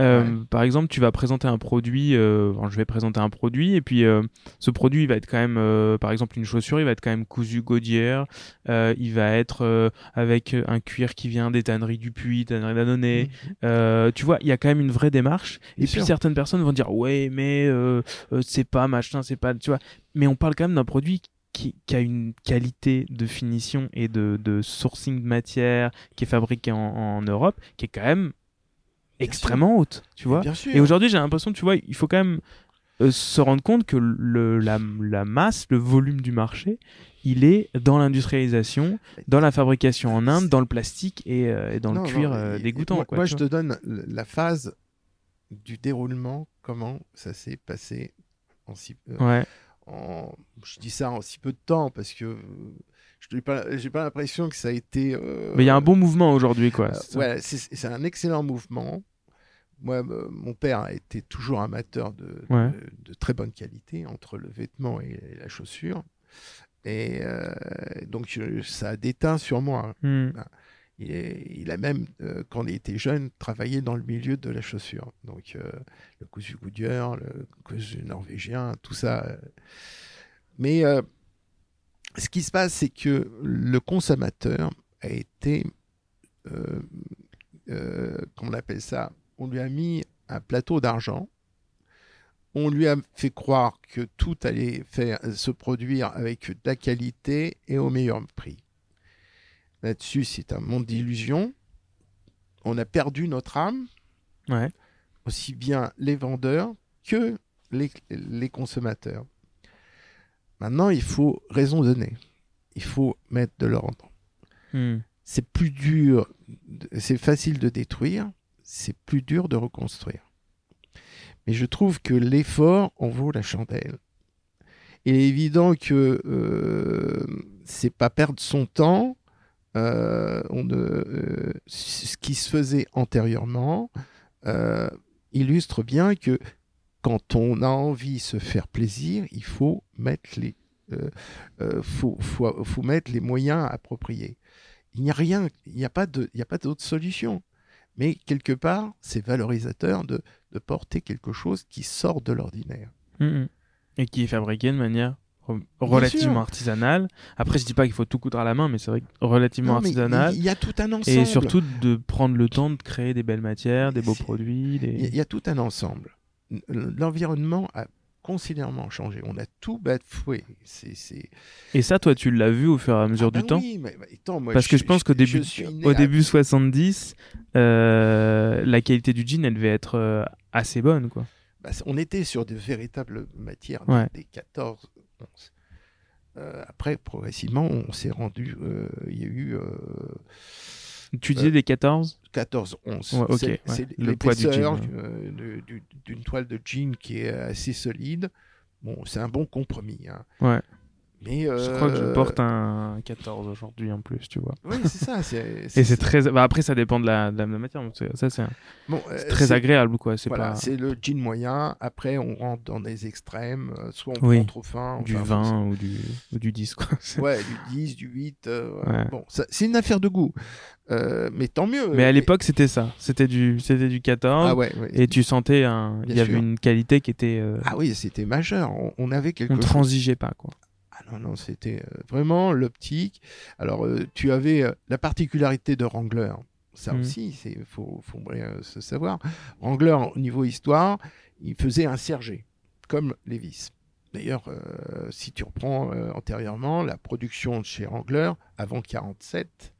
euh, par exemple, tu vas présenter un produit, euh, je vais présenter un produit, et puis euh, ce produit il va être quand même, par exemple, une chaussure, il va être quand même cousu Gaudière, il va être avec un cuir qui vient des tanneries du Puy, tanneries d'Annonay. Euh, tu vois, il y a quand même une vraie démarche. Bien et puis certaines personnes vont dire, ouais, mais c'est pas machin, c'est pas, tu vois. Mais on parle quand même d'un produit qui, qui a une qualité de finition et de, de sourcing de matière qui est fabriqué en, en Europe, qui est quand même extrêmement haute, tu vois. Et aujourd'hui, j'ai l'impression, tu vois, il faut quand même euh, se rendre compte que le, la, la masse, le volume du marché, il est dans l'industrialisation, dans la fabrication en Inde, dans le plastique et, euh, et dans Non, le cuir et- euh, et dégoûtant. Moi, quoi, moi, je vois. te donne la phase du déroulement, comment ça s'est passé en si, Ouais, en- je dis ça en si peu de temps parce que je n'ai pas, pas l'impression que ça a été. mais il y a un bon mouvement aujourd'hui, quoi. ouais, c'est un excellent mouvement. Moi, me- mon père a été toujours amateur de, de- Ouais. de très bonne qualité entre le vêtement et, la chaussure. Et euh, donc, euh, ça a déteint sur moi. Hmm. Il, est- il a même, euh, quand il était jeune, travaillé dans le milieu de la chaussure. Donc, euh, le cousu Goodyear, le cousu norvégien, tout ça. euh. Mais euh, ce qui se passe, c'est que le consommateur a été, euh, euh, comment on appelle ça, on lui a mis un plateau d'argent. On lui a fait croire que tout allait faire, se produire avec de la qualité et au meilleur prix. Là-dessus, c'est un monde d'illusions. On a perdu notre âme, Ouais. aussi bien les vendeurs que les, les consommateurs. Maintenant, il faut raisonner. Il faut mettre de l'ordre. Hmm. C'est plus dur, c'est facile de détruire, c'est plus dur de reconstruire. Mais je trouve que l'effort en vaut la chandelle. Il est évident que euh, c'est pas perdre son temps. Euh, on, euh, ce qui se faisait antérieurement euh, illustre bien que quand on a envie de se faire plaisir, il faut mettre les, faut, faut, faut mettre les moyens appropriés. Il n'y a rien, il n'y a pas de, il n'y a pas d'autre solution. Mais quelque part, c'est valorisateur de, de, porter quelque chose qui sort de l'ordinaire. Mmh, mmh. Et qui est fabriqué de manière relativement artisanale. Après, je dis pas qu'il faut tout coudre à la main, mais c'est vrai relativement artisanal. Il y a tout un ensemble. Et surtout de prendre le temps de créer des belles matières, des beaux produits. Il y a tout un ensemble. L'environnement a considérablement changé. On a tout bafoué. C'est, Et ça, toi, tu l'as vu au fur et à mesure ah du ben temps oui, mais, attends, moi, Parce que je, pense qu'au début, au à... début 70, euh, la qualité du jean, elle devait être euh, assez bonne. quoi. Bah, on était sur de véritables matières ouais. des 14, 11. Euh, après, progressivement, on s'est rendu. Il y a eu. Tu disais des 14 14, 11. Ouais, okay, c'est ouais. le poids du jean. euh, d'une toile de jean qui est assez solide. Bon, c'est un bon compromis. Hein. Ouais. Mais euh... Je crois que je porte un 14 aujourd'hui en plus, tu vois. Oui, c'est ça. (laughs) Et c'est très. Bah, après, ça dépend de la, de la matière. Ça, c'est un... bon, euh, très agréable, quoi. C'est voilà, pas... c'est le jean moyen. Après, on rentre dans des extrêmes. Soit on oui. prend trop fin. Du enfin, 20 ou du, ou du 10, quoi. (laughs) ouais, du 10, du 8. Euh, ouais. Bon, c'est une affaire de goût. Euh, mais tant mieux. Mais à l'époque, c'était ça. C'était du, c'était du 14. Ah ouais, ouais. Et tu sentais un. Il y avait une qualité qui était. Euh... Ah oui, c'était majeur. On, on avait quelque on chose. transigeait pas, quoi. Ah non, non, c'était euh, vraiment l'optique. Alors, euh, tu avais euh, la particularité de Wrangler. Ça Mm. aussi, il faut, faut se savoir. Wrangler, au niveau histoire, il faisait un sergé, comme Levis. D'ailleurs, euh, si tu reprends euh, antérieurement la production de chez Wrangler, avant 47,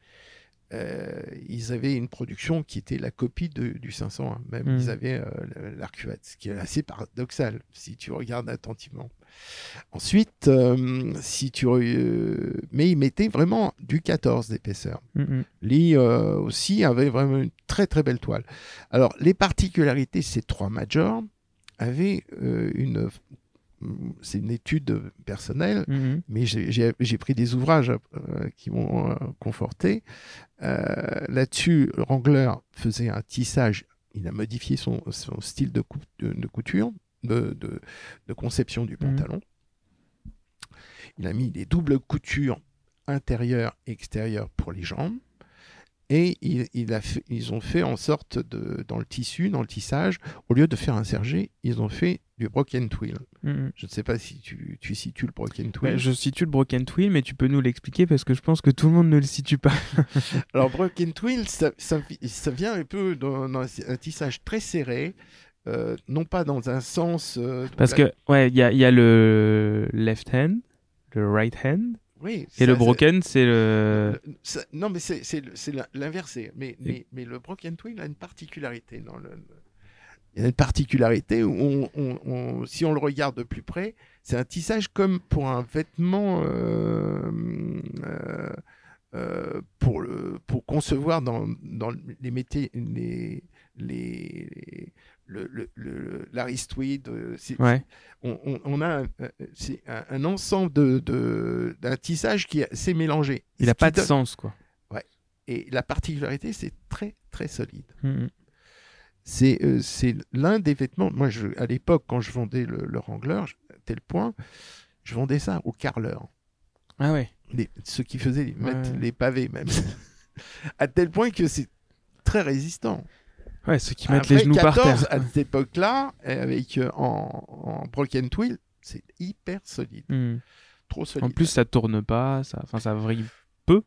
euh, ils avaient une production qui était la copie de, du 501. Même Mm. ils avaient l'arcuvette, ce qui est assez paradoxal si tu regardes attentivement. Ensuite, euh, si tu euh, mais ils mettaient vraiment du 14 d'épaisseur. Mm -hmm. Lee euh, aussi avait vraiment une très très belle toile. Alors les particularités, ces trois majors avaient une c'est une étude personnelle, mm -hmm. mais j'ai pris des ouvrages qui m'ont conforté. Là-dessus, Wrangler faisait un tissage, il a modifié son, son style de, cou de, de couture, de, de, de, conception du pantalon. Mm -hmm. Il a mis des doubles coutures intérieures et extérieures pour les jambes. Et il, il a fait, ils ont fait en sorte, de, dans le tissu, dans le tissage, au lieu de faire un sergé, ils ont fait du broken twill. -hmm. Je ne sais pas si tu, tu situes le broken twill. Bah, je situe le broken twill, mais tu peux nous l'expliquer parce que je pense que tout le monde ne le situe pas. (laughs) Alors, broken twill, ça, ça, ça, vient un peu dans, dans un tissage très serré. Euh, non pas dans un sens. Euh, parce que, ouais, il y a, y a, le left hand, le right hand. Oui, et le broken, c'est le... le ça, non, mais c'est l'inversé. Mais, mais, mais, le broken twill a une particularité. Dans le, il y a une particularité où, on, on, on, si on le regarde de plus près, c'est un tissage comme pour un vêtement euh, euh, pour, le, pour concevoir dans, dans les métiers, les, les, le, le, le l'aristoïde. Ouais. On, on, on, a un, un, un ensemble de, de, d'un tissage qui s'est mélangé. Il n'a pas de donne... sens, quoi. Ouais. Et la particularité, c'est très, très solide. Mm. C'est, euh, c'est l'un des vêtements. Moi, je, à l'époque, quand je vendais le, le Wrangler, à tel point, je vendais ça aux carleurs. Ah ouais. Les, ceux qui faisaient les, ouais. les pavés, même. (laughs) à tel point que c'est très résistant. Ouais, ceux qui mettent Après, les genoux 14, par terre. À cette époque-là, avec euh, en, en, broken twill, c'est hyper solide. Mm. Trop solide. En plus, ça tourne pas, ça, enfin, ça vrille peu.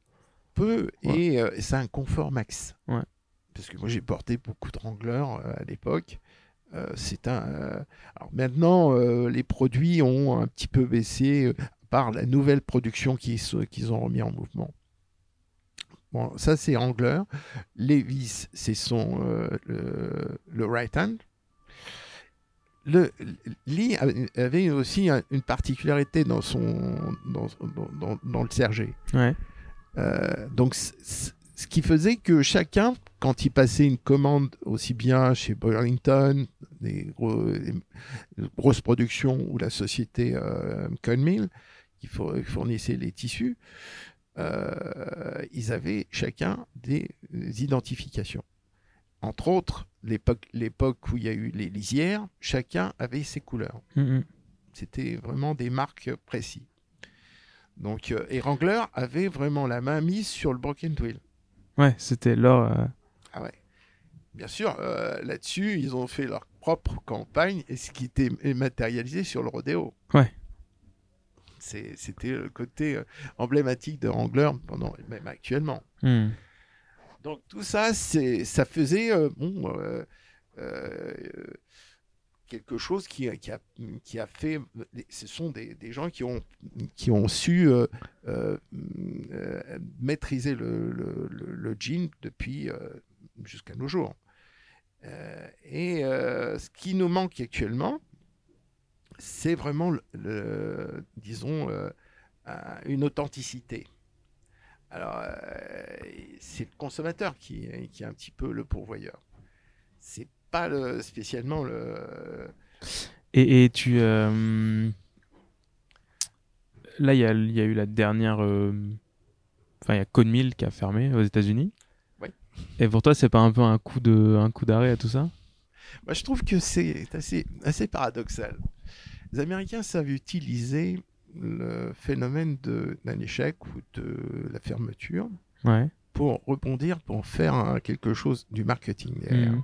Peu, ouais. et euh, c'est un confort max. Ouais. Parce que moi, j'ai porté beaucoup de Wrangler euh, à l'époque. c'est un. euh, alors maintenant, euh, les produits ont un petit peu baissé euh, par la nouvelle production qu'ils qu'ils ont remis en mouvement. Bon, ça c'est Wrangler. Levis, c'est son euh, le, le, right hand. Le, Lee avait aussi une particularité dans son dans, dans, dans le sergé. Ouais. Euh, donc ce qui faisait que chacun quand ils passaient une commande aussi bien chez Burlington, des, gros, des grosses productions ou la société euh, Conmill qui fournissait les tissus, euh, ils avaient chacun des identifications. Entre autres, l'époque où il y a eu les lisières, chacun avait ses couleurs. Mhm. C'était vraiment des marques précises. Donc, euh, et Wrangler avait vraiment la main mise sur le Broken Twill. Ouais, c'était leur. euh, Ah ouais. Bien sûr, euh, là-dessus, ils ont fait leur propre campagne et ce qui était matérialisé sur le rodéo. Ouais. C'était le côté euh, emblématique de Wrangler pendant, même actuellement. hmm. Donc tout ça, ça faisait euh, bon, euh, euh, quelque chose qui, qui, a, qui a fait. Ce sont des, des gens qui ont, qui ont su euh, maîtriser le, le, le- le jean depuis jusqu'à nos jours. Et ce qui nous manque actuellement, c'est vraiment, le, le- disons, euh, un- une authenticité. Alors, euh, c'est le consommateur qui, qui est un petit peu le pourvoyeur. C'est pas le, spécialement le. Et, et tu. euh, Là, il y a, y a eu la dernière. Enfin, il y a Conmill qui a fermé aux États-Unis. Oui. Et pour toi, c'est pas un peu un coup de un coup d'arrêt à tout ça? Moi, je trouve que c'est assez, assez paradoxal. Les Américains savent utiliser le phénomène d'un échec ou de la fermeture Ouais. pour rebondir, pour faire quelque chose du marketing derrière. Mhm.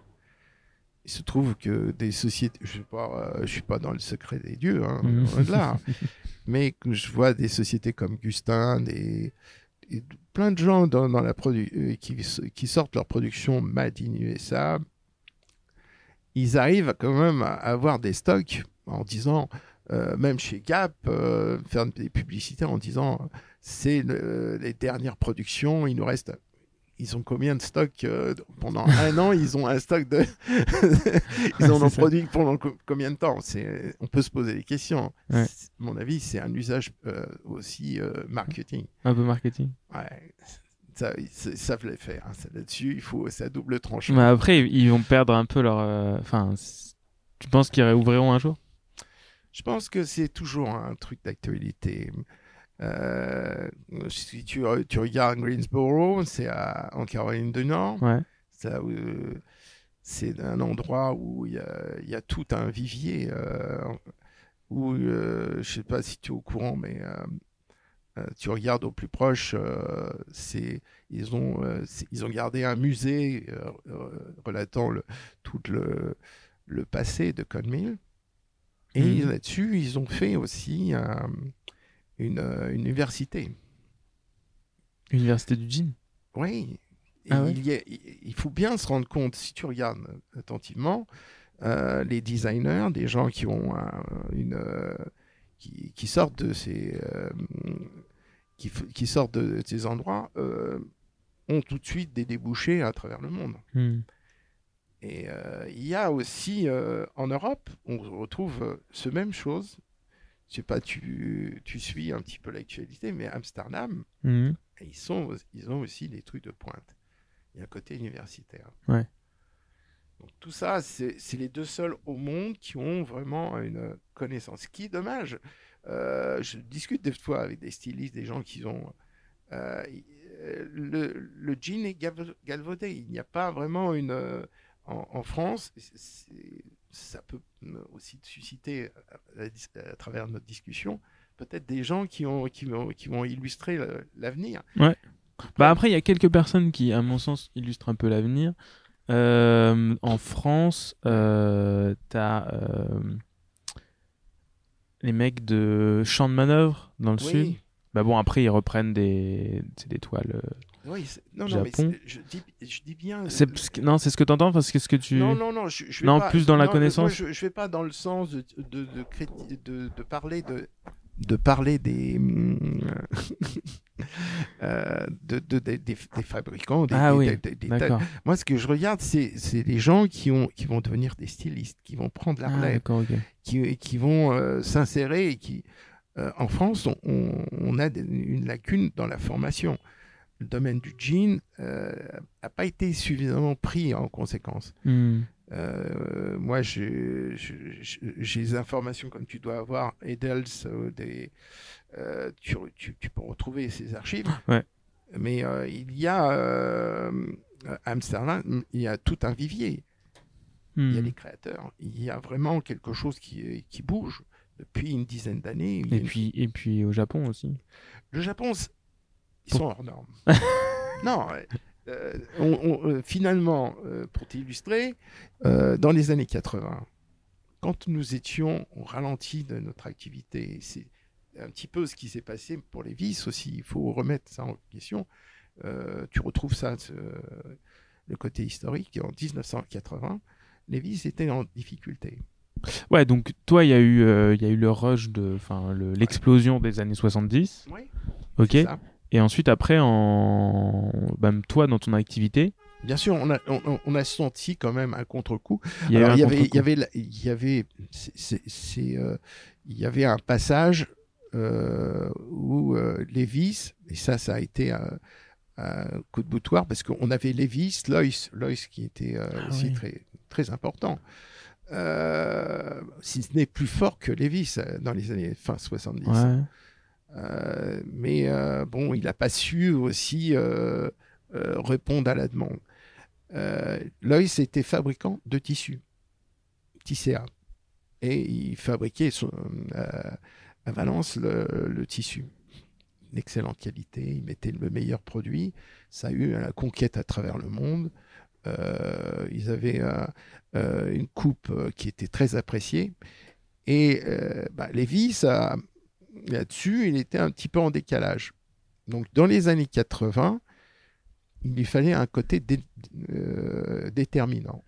Il se trouve que des sociétés, je ne euh, suis pas dans le secret des dieux, hein, Mhm. là, mais je vois des sociétés comme Gustin, des, plein de gens dans, dans la produ- euh, qui, qui sortent leur production Made in USA, ils arrivent quand même à avoir des stocks en disant, euh, même chez Gap, euh, faire des publicités en disant c'est le- les dernières productions, il nous reste. Ils ont combien de stocks euh, Pendant (laughs) un an, ils ont un stock de. (laughs) ils en ont ça. produit pendant co- combien de temps? C'est- On peut se poser des questions. Ouais. À mon avis, c'est un usage aussi marketing. Un peu marketing. Ouais. Ça, ils sa- savent les faire. hein. Ça, Là-dessus, il faut, c'est à double tranchant. Mais après, ils vont perdre un peu leur. Enfin, tu penses qu'ils réouvriront un jour? Je pense que c'est toujours un truc d'actualité. Euh, si tu, tu regardes Greensboro, c'est en Caroline du Nord. Ouais. Euh, c'est un endroit où il y a, il y a tout un vivier. euh, où, euh, je sais pas si tu es au courant, mais tu regardes au plus proche, c'est, ils, ont, c'est- ils ont gardé un musée relatant le, tout le, le passé de Conmill. Et Mhm. là-dessus, ils ont fait aussi euh, une, euh, une université. Université du jean. Oui. Ah ouais il, y a- il faut bien se rendre compte, si tu regardes attentivement, euh, les designers, des gens qui ont un- une, euh, qui, qui sortent de ces, euh, qui, sortent de ces endroits, ont tout de suite des débouchés à travers le monde. Hmm. Et euh, il y a aussi euh, en Europe, on retrouve euh, ce même chose. Je sais pas, tu, tu suis un petit peu l'actualité, mais Amsterdam, Mhm. ils, sont, ils ont aussi des trucs de pointe. Il y a un côté universitaire. Ouais. Donc tout ça, c'est c'est les deux seuls au monde qui ont vraiment une connaissance. Ce qui est dommage. Euh, je discute des fois avec des stylistes, des gens qui ont... euh, le, le jean est gal- galvaudé. Il n'y a pas vraiment une... euh, en, en France, ça peut aussi susciter, à, dis- à travers notre discussion, peut-être des gens qui, ont, qui, vont, qui vont illustrer l'avenir. Bah après, il y a quelques personnes qui, à mon sens, illustrent un peu l'avenir. Euh, en France, euh, t'as euh, les mecs de Champ de Manœuvre dans le Oui. sud. Bah bon, après, ils reprennent des, des toiles. Euh, Oui, non, non, mais Japon. c'est- je dis, je dis bien. Ce que- non, c'est ce que t'entends parce que ce que tu. Non, non, non, je, je vais Non, pas- plus dans la non, connaissance. moi, je, je vais pas dans le sens de, de, de, de, de parler de de parler des hum, (laughs) euh, de, de- des- des, des fabricants des, Ah oui, moi ce que je regarde c'est des gens qui ont qui vont devenir des stylistes qui vont prendre la Ah, relève d'accord, ok. qui, qui vont euh, s'insérer et qui, euh, en France, on, on- on a une lacune dans la formation. Le domaine du jean n'a pas été suffisamment pris en conséquence. Hmm. Euh, moi, j'ai des informations comme tu dois avoir, Edels, euh, des, euh, tu, tu, tu, peux retrouver ces archives. Ouais. Mais il y a à Amsterdam, il y a tout un vivier. Il y a Hmm. les créateurs. Il y a vraiment quelque chose qui, qui bouge depuis une dizaine d'années. Et une- puis, et puis au Japon aussi. Le Japon, ils sont hors normes. (laughs) non, euh, on- on- euh, finalement, euh, pour t'illustrer, euh, dans les années 80, quand nous étions au ralenti de notre activité, c'est un petit peu ce qui s'est passé pour les vis aussi, il faut remettre ça en question. Euh, tu retrouves ça, ce- le côté historique, en 1980, les vis étaient en difficulté. Ouais, donc toi, il y a eu, euh, y a eu le rush de, le- l'explosion des années 70. Oui, Ok. Et ensuite, après, en, même toi, dans ton activité, Bien sûr, on a, on- on a senti quand même un contre-coup. il y il avait, il y avait, y avait, c'est- euh, il y avait un passage euh, où euh, Lévis, et ça, ça a été un, un coup de boutoir parce qu'on avait Lévis, Loïs, Loïs qui était euh, Ah aussi oui. très, très important. Euh, si ce n'est plus fort que Lévis dans les années fin 70. Ouais. Euh, mais euh, bon, il n'a pas su aussi euh, répondre à la demande. Loïs était fabricant de tissus, Tisséa, et il fabriquait à Valence le, tissu. Une excellente qualité, il mettait le meilleur produit. Ça a eu la conquête à travers le monde. Ils avaient une coupe qui était très appréciée. Et bah, Lévis, ça, là-dessus, il était un petit peu en décalage. Donc, dans les années 80, il lui fallait un côté dé- euh, déterminant.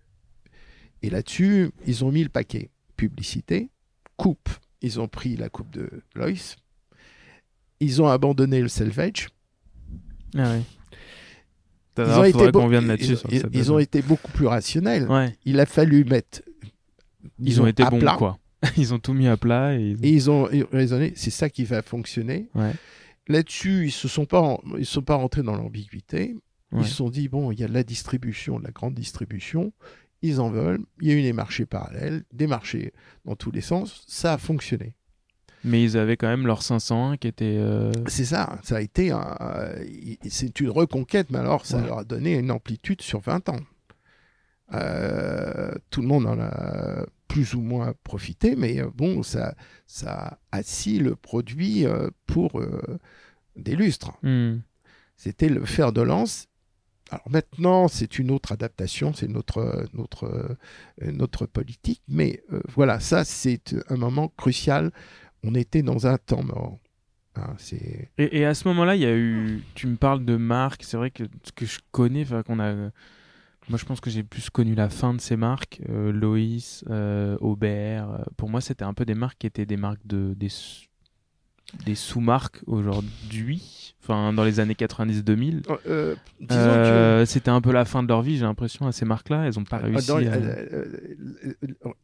Et là-dessus, ils ont mis le paquet. Publicité, coupe. Ils ont pris la coupe de Loïs. Ils ont abandonné le selvage. Ah ouais. Ils ont, été ils, ils- ils ont beaucoup plus rationnels. Ouais. Il a fallu mettre. Ils ont été à bons, plat. quoi. (laughs) Ils ont tout mis à plat et. Et ils ont raisonné, c'est ça qui va fonctionner. Ouais. Là-dessus, ils se sont pas, en- ils sont pas rentrés dans l'ambiguïté. Ouais. Ils se sont dit bon, il y a de la distribution, de la grande distribution. Ils en veulent. Il y a eu des marchés parallèles, des marchés dans tous les sens. Ça a fonctionné. Mais ils avaient quand même leur 501 qui était. euh, C'est ça. Ça a été, un- euh, c'est une reconquête, mais alors ça Ouais. leur a donné une amplitude sur 20 ans. Euh, tout le monde en a plus ou moins profité, mais euh, bon, ça, ça assis le produit euh, pour euh, des lustres. hmm. C'était le fer de lance. Alors maintenant, c'est une autre adaptation, c'est notre, notre, notre politique, mais euh, voilà, ça c'est un moment crucial. On était dans un temps mort. Hein, Et, et à ce moment-là, il y a eu. Tu me parles de marques. C'est vrai que ce que je connais, enfin qu'on a. Moi, je pense que j'ai plus connu la fin de ces marques. Euh, Loïs, euh, Aubert. euh, Pour moi, c'était un peu des marques qui étaient des marques de des, des sous-marques aujourd'hui. Enfin, dans les années 90-2000. Euh, disons que Euh, C'était un peu la fin de leur vie, j'ai l'impression, à ces marques-là. Elles n'ont pas réussi. Dans- à- euh, euh,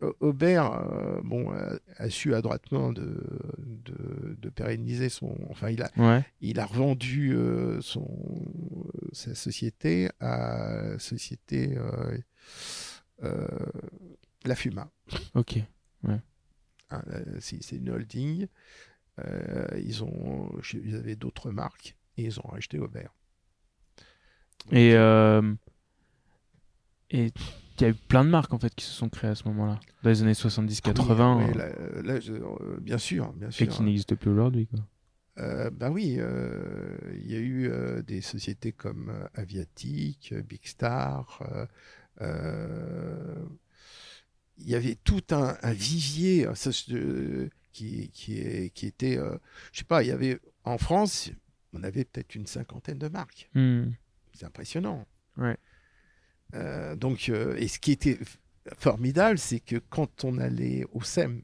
euh, Aubert euh, bon, euh, a su adroitement de, de, de pérenniser son. Enfin, il a, Ouais. il a revendu euh, son, euh, sa société à la société euh, euh, La Fuma. Ok. Euh, c'est c'est une holding. Euh, ils, ont, ils avaient d'autres marques et ils ont racheté Aubert. Et euh, et il y a eu plein de marques en fait qui se sont créées à ce moment-là, dans les années 70-80, Ah oui, oui, euh, bien sûr, bien sûr. et qui n'existent plus aujourd'hui. Euh, ben oui, euh, il y a eu euh, des sociétés comme euh, Big Star. il y avait tout un, un vivier ça, je- qui, qui, est- qui était, euh, je sais pas, il y avait en France, on avait peut-être une cinquantaine de marques. Hmm. C'est impressionnant. Ouais. Euh, donc, euh, et ce qui était formidable, c'est que quand on allait au SEM,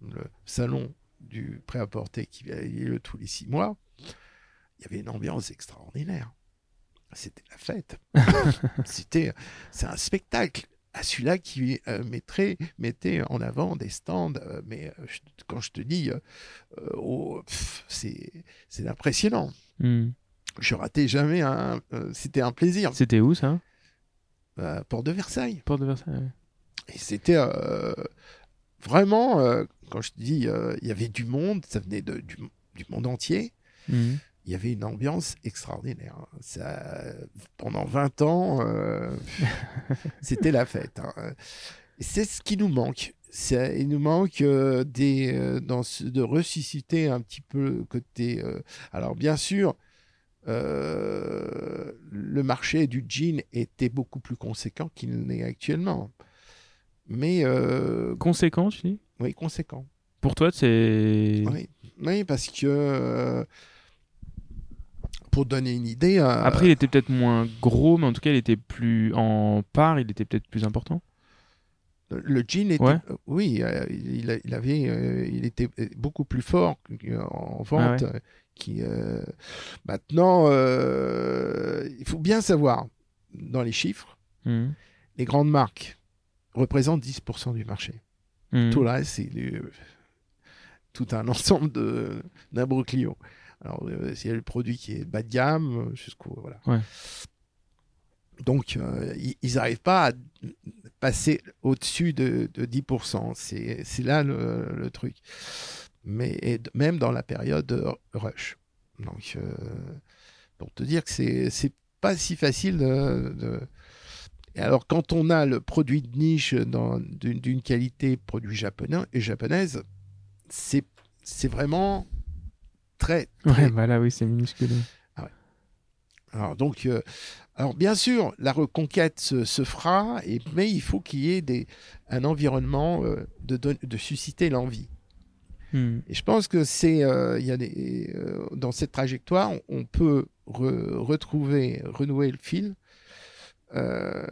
le salon du prêt-à-porter qui avait lieu tous les six mois, il y avait une ambiance extraordinaire. C'était la fête. (laughs) C'était, c'est un spectacle. À celui-là qui euh, mettrait, mettait en avant des stands, euh, mais euh, je- quand je te dis, oh, c'est, impressionnant. Hmm. je ratais jamais un. C'était un plaisir. C'était où ça? Euh, Port de Versailles. Porte de Versailles. ouais. Et c'était euh, vraiment, euh, quand je te dis, il y avait du monde, ça venait de- du, du monde entier. Mhm. Il y avait une ambiance extraordinaire. Ça, pendant 20 ans, euh, (laughs) c'était la fête. hein. C'est ce qui nous manque. Il nous manque euh, des, euh, dans ce- de ressusciter un petit peu le côté. alors, bien sûr, le marché du jean était beaucoup plus conséquent qu'il n'est actuellement. Mais, Conséquent, tu dis? Oui, conséquent. Pour toi, c'est. Oui, oui, parce que. Pour donner une idée. euh, Après, il était peut-être moins gros, mais en tout cas, il était plus en part, il était peut-être plus important. Le jean était, Ouais. euh, oui, euh, il, avait, euh, il était beaucoup plus fort en vente. Ah Qui, maintenant, il faut bien savoir dans les chiffres, Mhm. les grandes marques représentent 10% du marché. Mhm. Tout le reste, c'est tout un (laughs) ensemble de d'imbroglio. Alors, euh, c'est le produit qui est bas de gamme euh, jusqu'au voilà. Ouais. Donc, euh, ils- n'arrivent pas à passer au-dessus de, de 10%. C'est là le, le truc. Mais et même dans la période euh, rush. Donc, euh, pour te dire que c'est pas si facile de, de- Et alors, quand on a le produit de niche d'une qualité produit japonais et japonaise, c'est vraiment très, très Ouais, bah là, oui, c'est minuscule. alors donc, euh, alors bien sûr, la reconquête se, se fera, et, mais il faut qu'il y ait des, un environnement euh, de, susciter l'envie. Mhm. Et je pense que c'est, euh, y a des, euh, dans cette trajectoire, on, on peut re- retrouver, renouer le fil euh,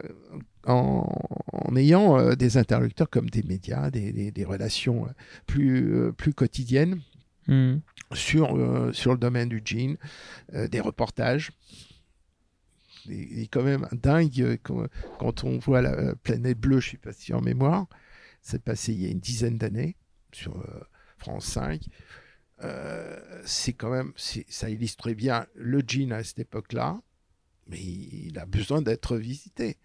en, en ayant euh, des interlocuteurs comme des médias, des, des- des relations plus, euh, plus quotidiennes Mhm. Sur, euh, sur le domaine du jean, euh, des reportages. Il est quand même dingue euh, quand, quand on voit la planète bleue, je ne sais pas si en mémoire, c'est passé il y a une dizaine d'années sur euh, France 5. Euh, c'est quand même, ça illustrait bien le jean à cette époque-là, mais il a besoin d'être visité.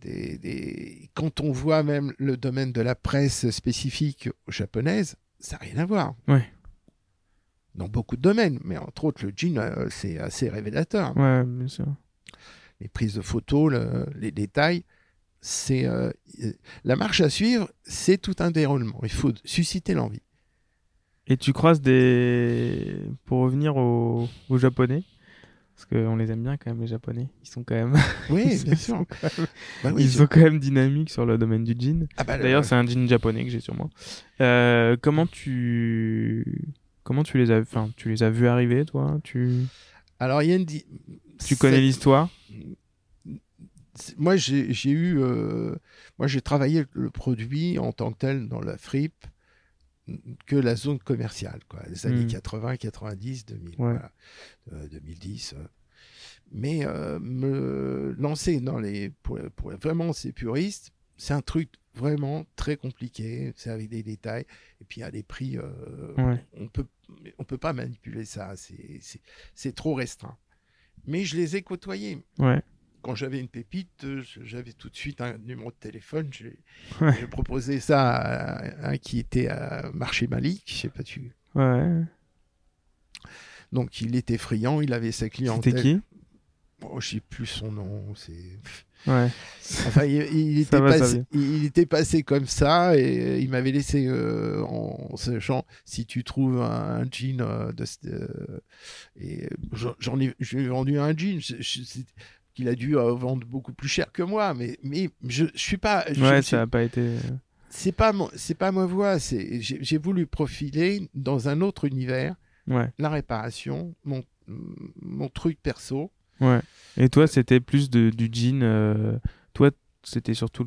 Des, des- Quand on voit même le domaine de la presse spécifique japonaise, ça n'a rien à voir. Ouais. Dans beaucoup de domaines, mais entre autres le jean, euh, c'est assez révélateur. Ouais, bien sûr. Les prises de photos, le- les détails, c'est euh, la marche à suivre, c'est tout un déroulement. Il faut susciter l'envie. Et tu croises des. Pour revenir aux, aux Japonais, parce qu'on les aime bien quand même, les Japonais. Ils sont quand même. Oui, (laughs) ils bien sont sûr. quand même- Bah oui, ils sont quand même dynamiques sur le domaine du jean. Ah bah, le- D'ailleurs, c'est un jean japonais que j'ai sur moi. Euh, comment tu. Comment tu les as, enfin, tu les as vus arriver, toi? Tu, Alors il y a une. di- tu connais l'histoire? Moi, j'ai eu. euh, moi, j'ai travaillé le produit en tant que tel dans la fripe que la zone commerciale, quoi. Les années Mm. 80, 90, 2000, Ouais. voilà, euh, 2010. euh. Mais euh, me lancer dans les. Pour, pour vraiment ces puristes, c'est un truc vraiment très compliqué. C'est avec des détails. Et puis, à des prix. euh, Ouais. On peut, on peut pas manipuler ça. C'est- trop restreint. Mais je les ai côtoyés Ouais. quand j'avais une pépite, euh, je- j'avais tout de suite un numéro de téléphone. J'ai (laughs) Ouais. j'ai proposé ça à un qui était à Marché Malik, je sais pas tu. Ouais. Donc il était friand, il avait sa clientèle. C'était qui? Oh, je sais plus son nom. C'est. Ouais. Enfin, il, (laughs) était va, passé, il, était passé comme ça et il m'avait laissé euh, en sachant si tu trouves un, un jean euh, de euh, et j'en- ai j'ai vendu un jean je- je- c'est- qu'il a dû euh, vendre beaucoup plus cher que moi mais mais je, je suis pas je Ouais, suis- ça a pas été. euh, c'est pas c'est pas ma voie c'est j'ai j'ai voulu profiler dans un autre univers Ouais. la réparation mon mon truc perso Ouais. Et toi, c'était plus de, du jean. euh, Toi, c'était surtout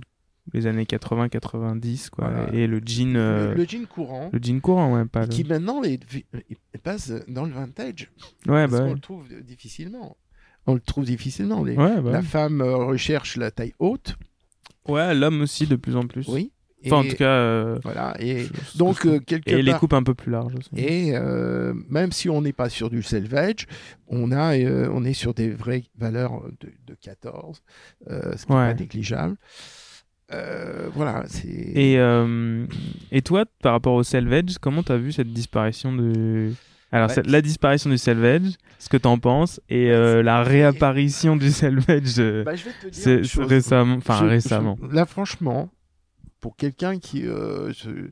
les années 80-90, quoi. Voilà. Et le jean. euh, le, le jean courant le jean courant, ouais, pas le... qui maintenant passe dans le vintage Ouais, Parce bah ouais. le trouve difficilement. On le trouve difficilement. Les- Ouais, bah La femme euh, recherche la taille haute, Ouais, l'homme aussi, de plus en plus. oui. Enfin, en tout cas. euh, Voilà. Et je- donc, je- euh, quelque et les coupes un peu plus larges aussi. Et euh, même si on n'est pas sur du salvage, on, a, euh, on est sur des vraies valeurs de, de 14, euh, ce qui n'est Ouais. pas négligeable. Voilà, c'est. Et, et toi, par rapport au salvage, comment t'as vu cette disparition de. Alors, Ouais. la disparition du salvage, ce que t'en penses, et euh, la réapparition du (laughs) salvage euh, Bah, je vais te dire récemment. Enfin, récemment. je- là, franchement, pour quelqu'un qui, euh, je-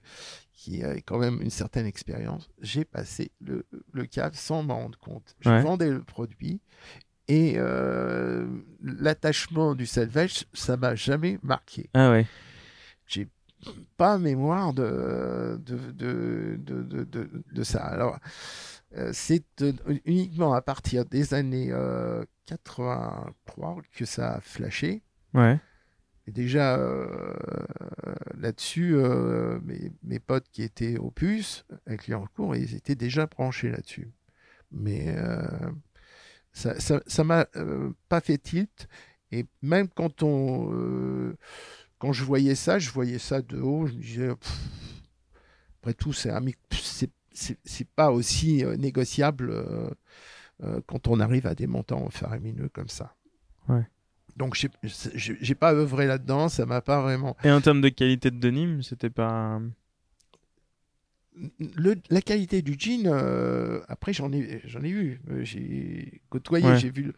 qui a quand même une certaine expérience, j'ai passé le, le cap sans m'en rendre compte. Je Ouais. vendais le produit et euh, l'attachement du salvage, ça m'a jamais marqué. Ah ouais. J'ai pas mémoire de, de, de, de, de, ça. Alors, euh, c'est uniquement à partir des années euh, 83 que ça a flashé. Ouais. Déjà, euh, là-dessus, euh, mes, potes qui étaient au puce, avec les cours, ils étaient déjà branchés là-dessus. Mais euh, ça ça m'a pas fait tilt. Et même quand on, quand je voyais ça, je voyais ça de haut, je me disais, après tout, c'est c'est pas aussi négociable quand on arrive à des montants faramineux comme ça. Ouais. Donc j'ai pas œuvré là-dedans, ça m'a pas vraiment. Et en termes de qualité de denim, c'était pas. Le- la qualité du jean, euh, après j'en ai j'en ai eu, Euh, j'ai côtoyé, Ouais. j'ai vu.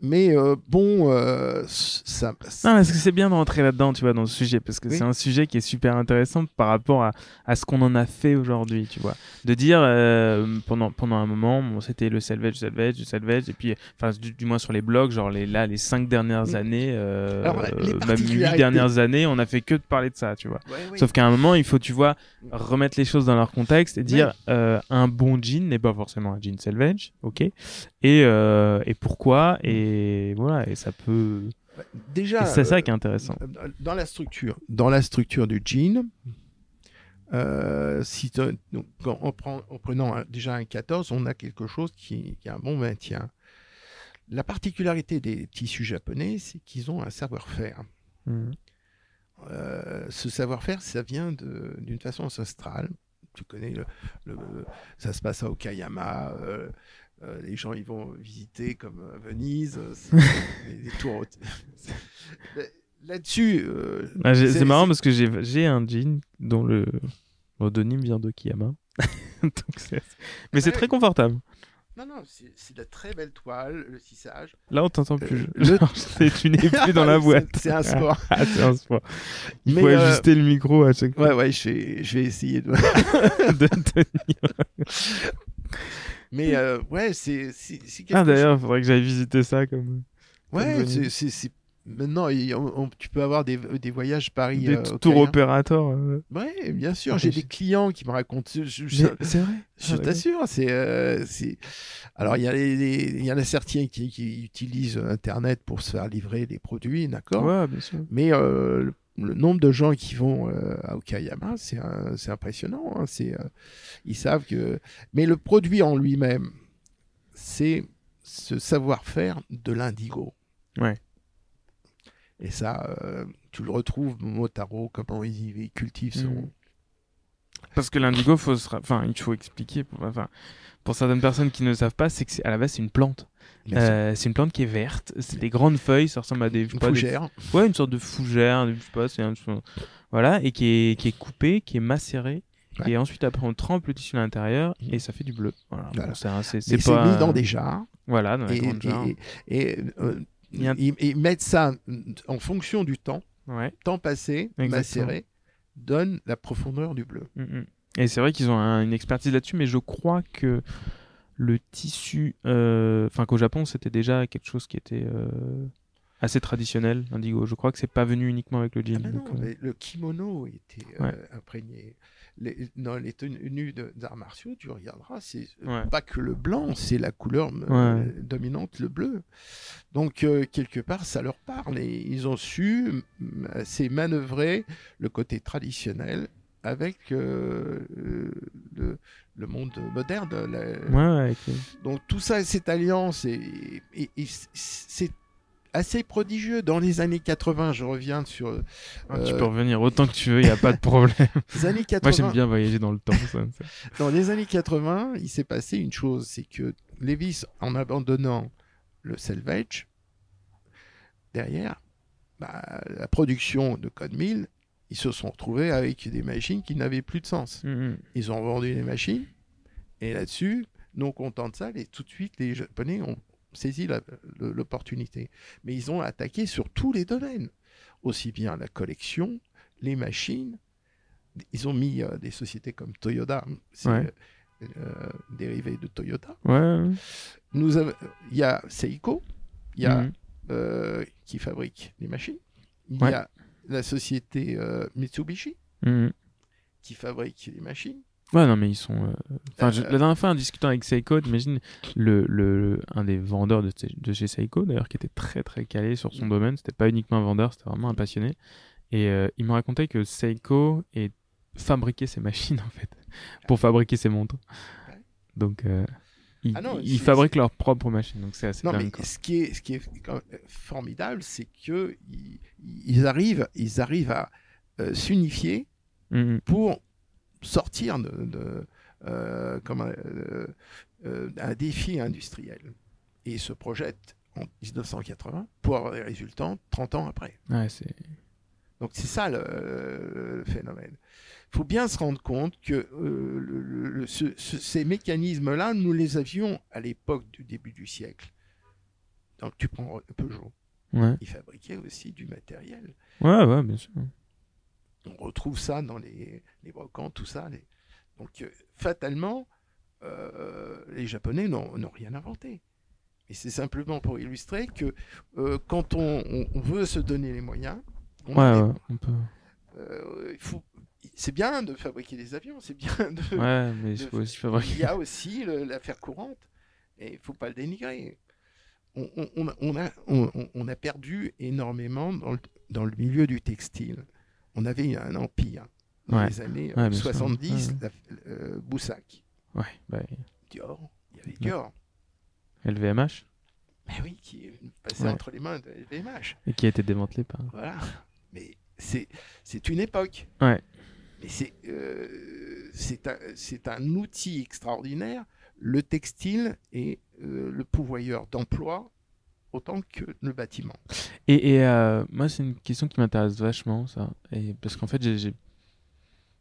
Mais euh, bon, euh, ça. Non, parce que c'est bien de rentrer là-dedans, tu vois, dans ce sujet, parce que Oui. c'est un sujet qui est super intéressant par rapport à, à ce qu'on en a fait aujourd'hui, tu vois. De dire, euh, pendant, pendant un moment, bon, c'était le salvage, le salvage, le salvage, et puis, enfin, du, du moins sur les blogs, genre les, là, les cinq dernières Mm. années, euh, Alors, les même huit dernières années, on a fait que de parler de ça, tu vois. Ouais, oui. Sauf qu'à un moment, il faut, tu vois, remettre les choses dans leur contexte et dire un bon jean n'est pas forcément un jean salvage, ok Et, euh, et pourquoi Et voilà, et ça peut. Déjà, et c'est ça euh, qui est intéressant. dans la structure, dans la structure du jean, euh, si donc, prend, en prenant un- déjà un 14, on a quelque chose qui, qui a un bon maintien. La particularité des tissus japonais, c'est qu'ils ont un savoir-faire. Euh, ce savoir-faire, ça vient d'une façon ancestrale. Tu connais, le, le- ça se passe à Okayama. euh, euh, les gens ils vont visiter comme euh, Venise, euh, (laughs) des, des tours. Là-dessus, euh, Ah, c'est- marrant parce que j'ai un jean dont le l'odonyme vient. (laughs) Donc c'est- Mais c'est très confortable. non, non, c'est de la très belle toile, le tissage. Là, on t'entend plus. Euh, le- (laughs) c'est- tu n'es plus dans la boîte. C'est un sport. Ah, c'est un sport. Il Mais, faut euh, ajuster le micro à chaque fois Ouais, ouais, je vais, je vais essayer de. de tenir. Mais euh, ouais, c'est quelque Ah, d'ailleurs, il faudrait que j'aille visiter ça. comme Ouais, c'est- maintenant il- on- on- tu peux avoir des, des voyages Paris. Des euh, tours Cayenne. opérateurs. euh. Ouais, bien sûr. Ah, J'ai des clients qui me racontent. Je, je- C'est vrai. je Ah, t'assure, c'est euh. Alors il y a il y en a certains qui, qui utilisent Internet pour se faire livrer des produits, d'accord? Ouais, bien sûr. Mais euh, le, le nombre de gens qui vont euh, à Okayama, c'est impressionnant. hein, c'est euh, ils savent que. Mais le produit en lui-même, c'est ce savoir-faire de l'indigo. Ouais. Et ça, euh, tu le retrouves, Motaro, comment ils, ils cultivent son. Mhm. Parce que l'indigo, faut se ra- enfin, il faut expliquer. Pour... Enfin, pour certaines personnes qui ne savent pas, c'est que à la base c'est une plante. Euh, c'est une plante qui est verte. C'est des grandes feuilles. Ça ressemble à des, Une pas, des- fougère. Ouais, une sorte de fougère. Je sais pas. C'est un... voilà, et qui est qui est coupée, qui est macérée. Ouais. Et ensuite, après, on trempe le tissu à l'intérieur Mhm. et ça fait du bleu. Voilà. Voilà. Bon, c'est c'est pas. mis dans des jars. Voilà, dans les et, grandes jarres. et- et, euh, un- ils, ils mettent ça en fonction du temps. Ouais. Temps passé, Exactement. macéré, donne la profondeur du bleu. Mm, mm. Et c'est vrai qu'ils ont un- une expertise là-dessus, mais je crois que le tissu, euh, enfin qu'au Japon c'était déjà quelque chose qui était euh, assez traditionnel, l'indigo. Je crois que c'est pas venu uniquement avec le jean. Ah non, donc, euh, le kimono était Ouais. imprégné. Les, dans les tenues d'arts martiaux, tu regarderas, c'est Ouais. pas que le blanc, c'est la couleur Ouais. dominante, le bleu. Donc, euh, quelque part, ça leur parle. Et ils ont su assez manœuvrer le côté traditionnel avec euh, le, le monde moderne. la- Ouais, ouais, avec les- donc tout ça, cette alliance, et, et- et c'est assez prodigieux. Dans les années 80, je reviens sur. euh, Ah, Tu peux revenir autant que tu veux, il n'y a pas de problème. (laughs) les années 80. Moi, j'aime bien voyager dans le temps. ça, ça. Dans les années 80, il s'est passé une chose, c'est que Levis, en abandonnant le salvage, derrière, bah, la production de Code 1000, ils se sont retrouvés avec des machines qui n'avaient plus de sens. Mhm. Ils ont vendu les machines, et là-dessus, non contents de ça, les, tout de suite, les Japonais ont saisi l'opportunité. Mais ils ont attaqué sur tous les domaines, aussi bien la collection, les machines. Ils ont mis euh, des sociétés comme Toyota, c'est Ouais. euh, dérivé de Toyota. Ouais. Nous avons- il y a Seiko, il y a euh, qui fabrique les machines. Il Ouais. y a la société euh, Mitsubishi Mhm. qui fabrique les machines. Ouais, non, mais ils sont. euh, Enfin, je- Euh, la dernière fois, en discutant avec Seiko, t'imagines le, le, un des vendeurs de, de chez Seiko, d'ailleurs, qui était très très calé sur son Mm. domaine. C'était pas uniquement un vendeur, c'était vraiment un passionné. Et euh, il me racontait que Seiko est fabriquait ses machines (laughs) en fait pour fabriquer ses montres. Donc, euh, ils, Ah non, ils c'est- fabriquent leurs propres machines. Donc, c'est assez Non, dingue. mais ce qui est, ce qui est quand même formidable, c'est que ils, ils arrivent, ils arrivent à euh, s'unifier Mhm. pour sortir de, de, euh, comme un, euh, un défi industriel. Et ils se projettent en 1980 pour avoir des résultats 30 ans après. Ouais. Donc c'est ça le, le phénomène. Il faut bien se rendre compte que euh, le- le- le- ce- ce- ces mécanismes-là, nous les avions à l'époque du début du siècle. Donc tu prends Peugeot, Ouais. ils fabriquaient aussi du matériel. ouais, ouais, bien sûr. On retrouve ça dans les, les brocantes, tout ça. les- Donc euh, fatalement, euh, les Japonais n'ont rien inventé. Et c'est simplement pour illustrer que euh, quand on, on- on veut se donner les moyens, on Ouais, a les- ouais, on peut. Euh, il faut... C'est bien de fabriquer des avions, c'est bien de... Ouais, mais il de- faut aussi Il fabriquer. y a aussi l'affaire courante, et il ne faut pas le dénigrer. On, on- on a, on perdu énormément dans le, dans le milieu du textile. On avait un empire dans Ouais. les années Ouais, euh, bien sûr. 70, Ouais, la- euh, Boussac, Ouais, bah, Dior, il y avait Dior, LVMH, mais oui, qui est passé entre les mains de LVMH. et qui a été démantelé par. Voilà. Mais c'est une époque. Ouais. Mais c'est euh, c'est un, outil extraordinaire. Le textile est euh, le pourvoyeur d'emploi autant que le bâtiment. Et, et, euh, moi, c'est une question qui m'intéresse vachement, ça. Et parce qu'en fait,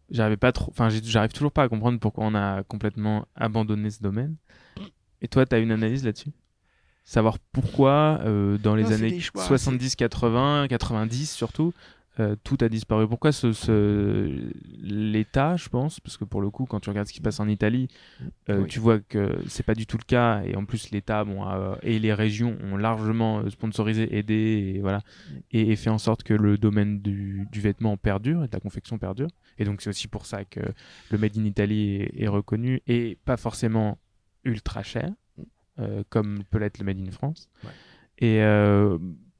j'arrivais pas trop. Enfin, j'arrive toujours pas à comprendre pourquoi on a complètement abandonné ce domaine. Et toi, tu as une analyse là-dessus? Savoir pourquoi, dans les Non, années des choix, 70, 80, 90 surtout, euh, tout a disparu. Pourquoi ce, ce- l'État, je pense, parce que pour le coup, quand tu regardes ce qui se passe en Italie, euh, Oui. tu vois que c'est pas du tout le cas. Et en plus, l'État bon, a- et les régions ont largement euh, sponsorisé, aidé, et voilà, et, et fait en sorte que le domaine du, du vêtement perdure et de la confection perdure. Et donc, c'est aussi pour ça que le Made in Italy est, est reconnu et pas forcément ultra cher, euh, comme peut l'être le Made in France. Ouais. Et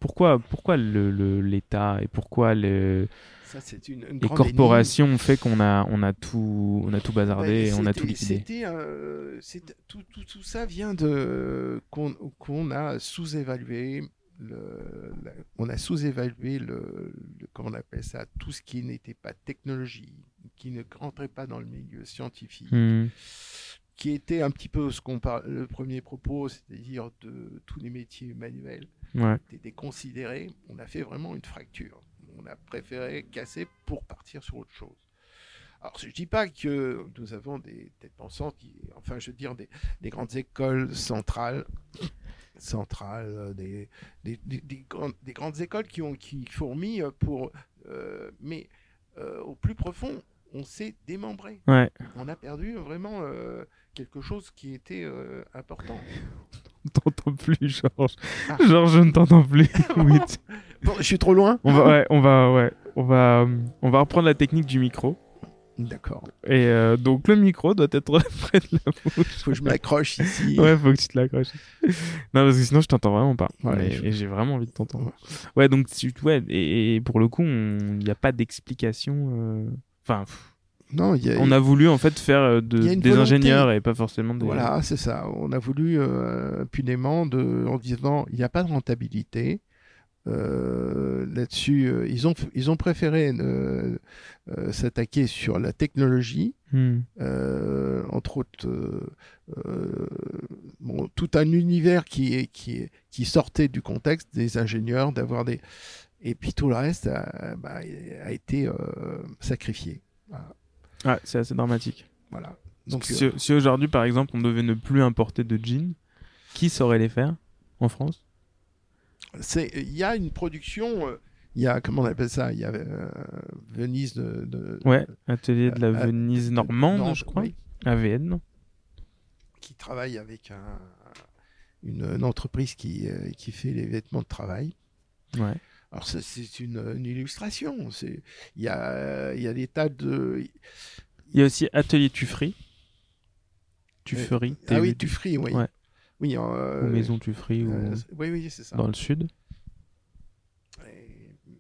pourquoi, pourquoi le- le- l'État et pourquoi le, Ça, c'est une, une les corporations ont fait qu'on a, on a tout, on a tout bazardé Ouais, et on a tout liquidé C'était, euh, tout, tout, tout ça vient de qu'on a sous-évalué. Le, la- on a sous-évalué le, le- comment on appelle ça, tout ce qui n'était pas technologie, qui ne rentrait pas dans le milieu scientifique, Hmm. qui était un petit peu ce qu'on parle, le premier propos, c'est-à-dire de tous les métiers manuels, Ouais. déconsidérés. On a fait vraiment une fracture. On a préféré casser pour partir sur autre chose. Alors, je ne dis pas que nous avons des têtes pensantes, qui, enfin, je veux dire, des, des grandes écoles centrales, centrales, euh, des, des, des- des grandes, des grandes écoles qui, ont, qui fourmillent pour. euh, mais euh, au plus profond, on s'est démembré. Ouais. On a perdu vraiment euh, quelque chose qui était important. (laughs) On t'entend plus, Georges. Ah. Georges, je ne t'entends plus. (laughs) oui, tu- Bon, je suis trop loin on va, ouais, on va, ouais, on va, euh, on va reprendre la technique du micro. D'accord. Et euh, donc le micro doit être (laughs) près de la bouche. Faut que je m'accroche ici. Ouais, faut que tu te l'accroches. non, parce que sinon je t'entends vraiment pas. Ouais, Mais- je- Et j'ai vraiment envie de t'entendre. Ouais, donc tu, ouais, et, et pour le coup, il n'y a pas d'explication. euh, Enfin, pff, Non, il y a, on a voulu en fait faire euh, de, des volonté. ingénieurs et pas forcément des. Voilà, c'est ça. On a voulu euh, impunément de, en disant il n'y a pas de rentabilité. euh, là-dessus, euh, ils, ont, ils ont préféré s'attaquer sur la technologie, Hmm. entre autres, bon, tout un univers qui, est, qui, est, qui sortait du contexte des ingénieurs, d'avoir des. Et puis tout le reste a, bah, a été sacrifié. Voilà. Ouais, c'est assez dramatique. voilà. Donc, si, euh, si aujourd'hui, par exemple, on devait ne plus importer de jeans, qui saurait les faire en France? C'est- il y a une production. euh, Il y a, comment on appelle ça? Il y a euh, Venise de. de- Ouais, atelier de la euh, Venise de- normande, je crois. oui, AVN. qui travaille avec un- une, une entreprise qui, euh, qui fait les vêtements de travail. Ouais. Alors ça, c'est une, une illustration. C'est il y a il y a des tas de Il y a aussi Atelier Tufferie. Tufferie. ah oui TU, Tufferie oui Ouais. oui euh, ou Maison Tufferie ou euh, oui oui c'est ça. dans le sud.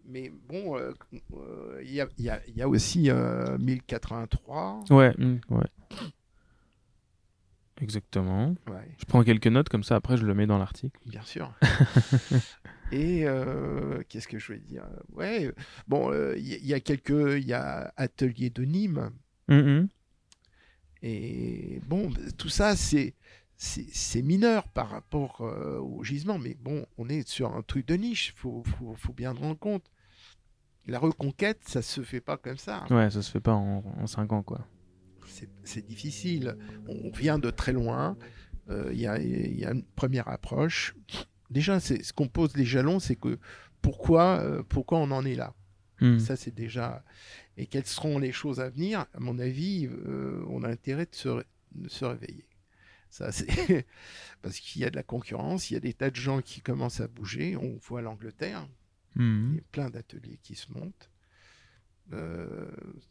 Mais bon euh, euh, il y, a, y, a, il y a aussi euh, 1083. Ouais, hmm, ouais. Exactement. Ouais, Je prends quelques notes comme ça, après je le mets dans l'article. bien sûr. (laughs) Et euh, qu'est-ce que je vais dire? Ouais, bon, euh, il y, a- il y a quelques, il y a Atelier de Nîmes. Mhm. Et bon, tout ça, c'est mineur par rapport euh, au gisement, mais bon, on est sur un truc de niche, faut, faut, faut bien le rendre compte. La reconquête, ça se fait pas comme ça. Ouais, ça se fait pas en, en 5 ans, quoi. C'est- difficile. On vient de très loin. Euh, Il y, a, il y a une première approche. Déjà, c'est ce qu'on pose les jalons, c'est que pourquoi, euh, pourquoi on en est là? Hmm. Ça, c'est déjà. Et quelles seront les choses à venir? À mon avis, euh, on a intérêt de se, ré- de se réveiller. Ça, c'est (laughs) parce qu'il y a de la concurrence, il y a des tas de gens qui commencent à bouger. On voit l'Angleterre, il Mhm. y a plein d'ateliers qui se montent.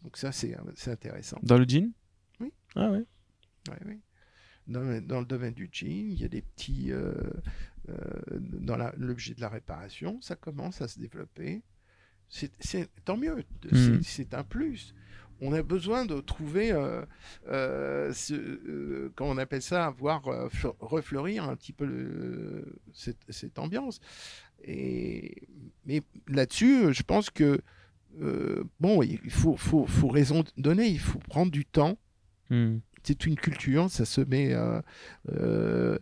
Donc ça, c'est c'est intéressant. Dans le jean? Oui. Ah ouais. Ouais, oui. Dans, le- dans le domaine du jean, il y a des petits. euh, euh, dans l'objet de la réparation, ça commence à se développer. C'est tant mieux, c'est Mm. c'est un plus. On a besoin de trouver, euh, euh, ce, comment on appelle ça, voir fle- refleurir un petit peu le- cette, cette ambiance. Et, mais là-dessus, je pense que, bon, il faut, faut, faut raison donner, il faut prendre du temps Hmm. c'est une culture, ça se met. euh, euh,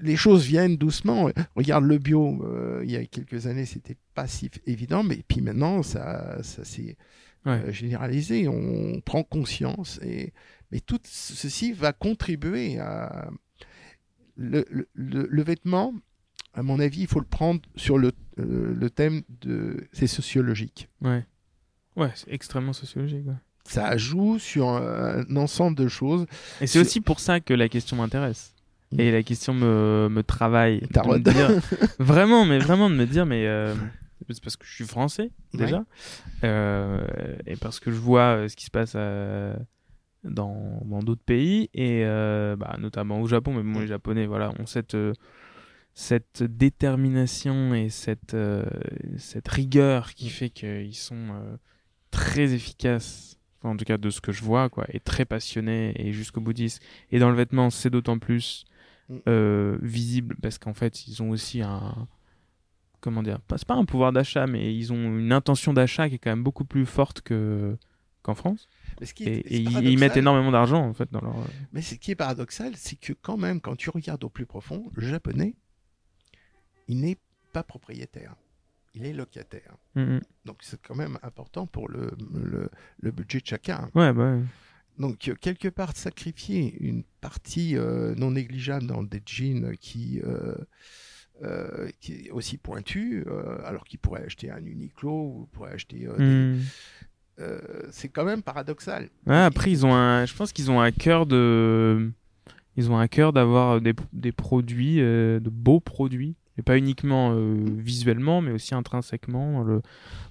les choses viennent doucement. Regarde le bio, euh, il y a quelques années, c'était pas si évident, mais puis maintenant, ça, ça s'est Ouais. généralisé. On prend conscience, et mais tout ceci va contribuer à le, le- le- le vêtement. À mon avis, il faut le prendre sur le, le thème de c'est sociologique. Ouais. Ouais, c'est extrêmement sociologique. ouais. Ça joue sur un, un ensemble de choses. Et c'est aussi pour ça que la question m'intéresse. Mm. Et la question me, me travaille. me dire- (laughs) vraiment, mais vraiment de me dire, mais euh, c'est parce que je suis français déjà, Euh, et parce que je vois euh, ce qui se passe euh, dans dans d'autres pays et euh, bah, notamment au Japon. Mais bon, les Japonais, voilà, ont cette cette détermination et cette cette rigueur qui fait qu'ils sont très efficaces. En tout cas, de ce que je vois, quoi, et très passionnés et jusqu'au boutiste. Et dans le vêtement, c'est d'autant plus Mm. euh, visible parce qu'en fait, ils ont aussi un. Comment dire C'est pas un pouvoir d'achat, mais ils ont une intention d'achat qui est quand même beaucoup plus forte que qu'en France. Mais ce qui Et, est- ils, mettent énormément d'argent, en fait, dans leur. Mais ce qui est paradoxal, c'est que quand même, quand tu regardes au plus profond, le japonais, il n'est pas propriétaire, il est locataire. Mhm. Donc c'est quand même important pour le, le, le budget de chacun. Ouais, bah ouais. Donc euh, quelque part, sacrifier une partie euh, non négligeable dans des jeans qui, euh, euh, qui est aussi pointu, alors qu'il pourrait acheter un Uniqlo ou pourrait acheter... des- euh, c'est quand même paradoxal. Ouais, après, ils ont un. Je pense qu'ils ont un cœur de. Ils ont un cœur d'avoir des, des produits, de beaux produits. Et pas uniquement euh, visuellement, mais aussi intrinsèquement dans, le,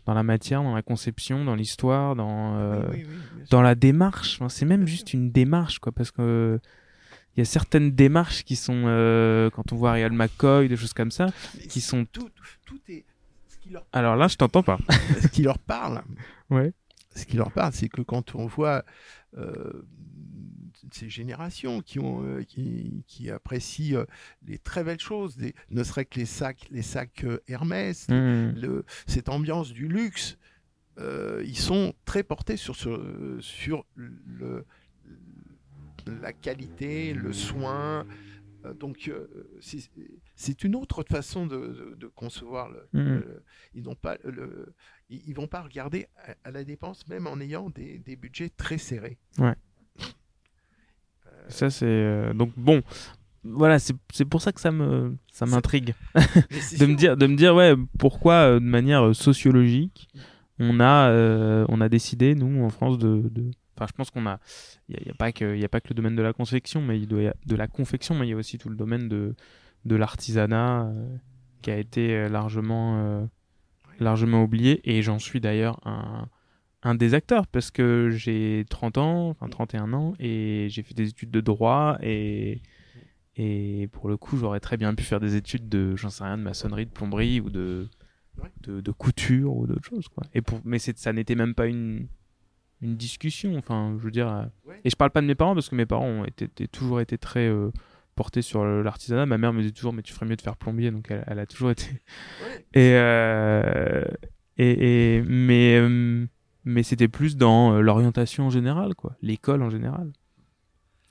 dans la matière, dans la conception, dans l'histoire, dans, euh, Oui, oui, oui, bien sûr. dans la démarche. Enfin, c'est même Bien juste une démarche, quoi, parce que il y a certaines démarches qui sont, euh, quand on voit Real McCoy, des choses comme ça, Mais qui sont. tout, tout est... Ce qui leur Alors là, je t'entends pas. (laughs) ce qui leur parle, Ouais. ce qui leur parle, c'est que quand on voit euh, ces générations qui, ont, euh, qui, qui apprécient euh, les très belles choses, des, ne serait que les sacs, les sacs euh, Hermès, le, cette ambiance du luxe, ils sont très portés sur, sur, sur le, la qualité, le soin. Donc, c'est- une autre façon de, de- de concevoir. Le, le- ils n'ont pas le, ils, vont pas regarder à, à la dépense, même en ayant des, des budgets très serrés. Ça, c'est. euh, Donc, bon. Voilà, c'est c'est pour ça que ça me ça m'intrigue (laughs) de me dire de me dire ouais pourquoi euh, de manière euh, sociologique on a euh, on a décidé nous en France de, de... enfin je pense qu'on a il y, a- il y a pas que il y a pas que le domaine de la confection mais il doit y a- de la confection mais il y a aussi tout le domaine de de l'artisanat euh, qui a été largement euh, largement oublié et j'en suis d'ailleurs un un des acteurs parce que j'ai 30 ans enfin 31 ans et j'ai fait des études de droit et et pour le coup, j'aurais très bien pu faire des études de, j'en sais rien, de maçonnerie, de plomberie ou de, Ouais. de, de couture ou d'autres choses, quoi. Et pour, mais ça n'était même pas une, une discussion. Enfin, je veux dire. euh, Ouais. Et je parle pas de mes parents parce que mes parents ont été, étaient- toujours été très euh, portés sur l'artisanat. Ma mère me disait toujours, mais tu ferais mieux de faire plombier, donc elle, elle a toujours été. Ouais. Et, euh, et, et mais, euh, mais c'était plus dans euh, l'orientation en général, quoi. L'école en général.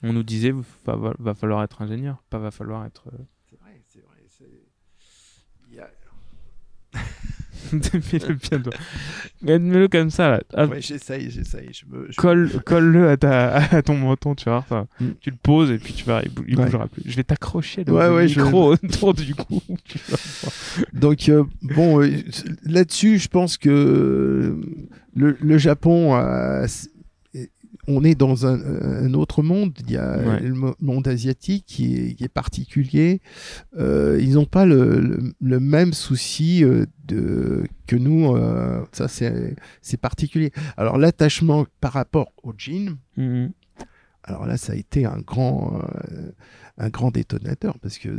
On nous disait, va, va, va falloir être ingénieur, pas va falloir être. euh, C'est vrai, c'est vrai. c'est- il y a- Mets-le bien droit. Mets-le comme ça, là. Ah, Ouais, j'essaye, j'essaye. Je me, je- Colle, colle-le à, ta, à ton menton, tu vois. Enfin, Mm. Tu le poses et puis tu vas, il, bou- il Ouais. bougera plus. Je vais t'accrocher le, Ouais, ouais, je- micro autour du cou. Donc, euh, bon, euh, là-dessus, je pense que le, le Japon, a- on est dans un, un autre monde. Il y a Ouais. le mo- monde asiatique qui est, qui est particulier. Euh, ils n'ont pas le, le- le même souci euh, de, que nous. euh, ça, c'est particulier. Alors, l'attachement par rapport au jean, Mhm. alors là, ça a été un grand, euh, un grand détonateur parce que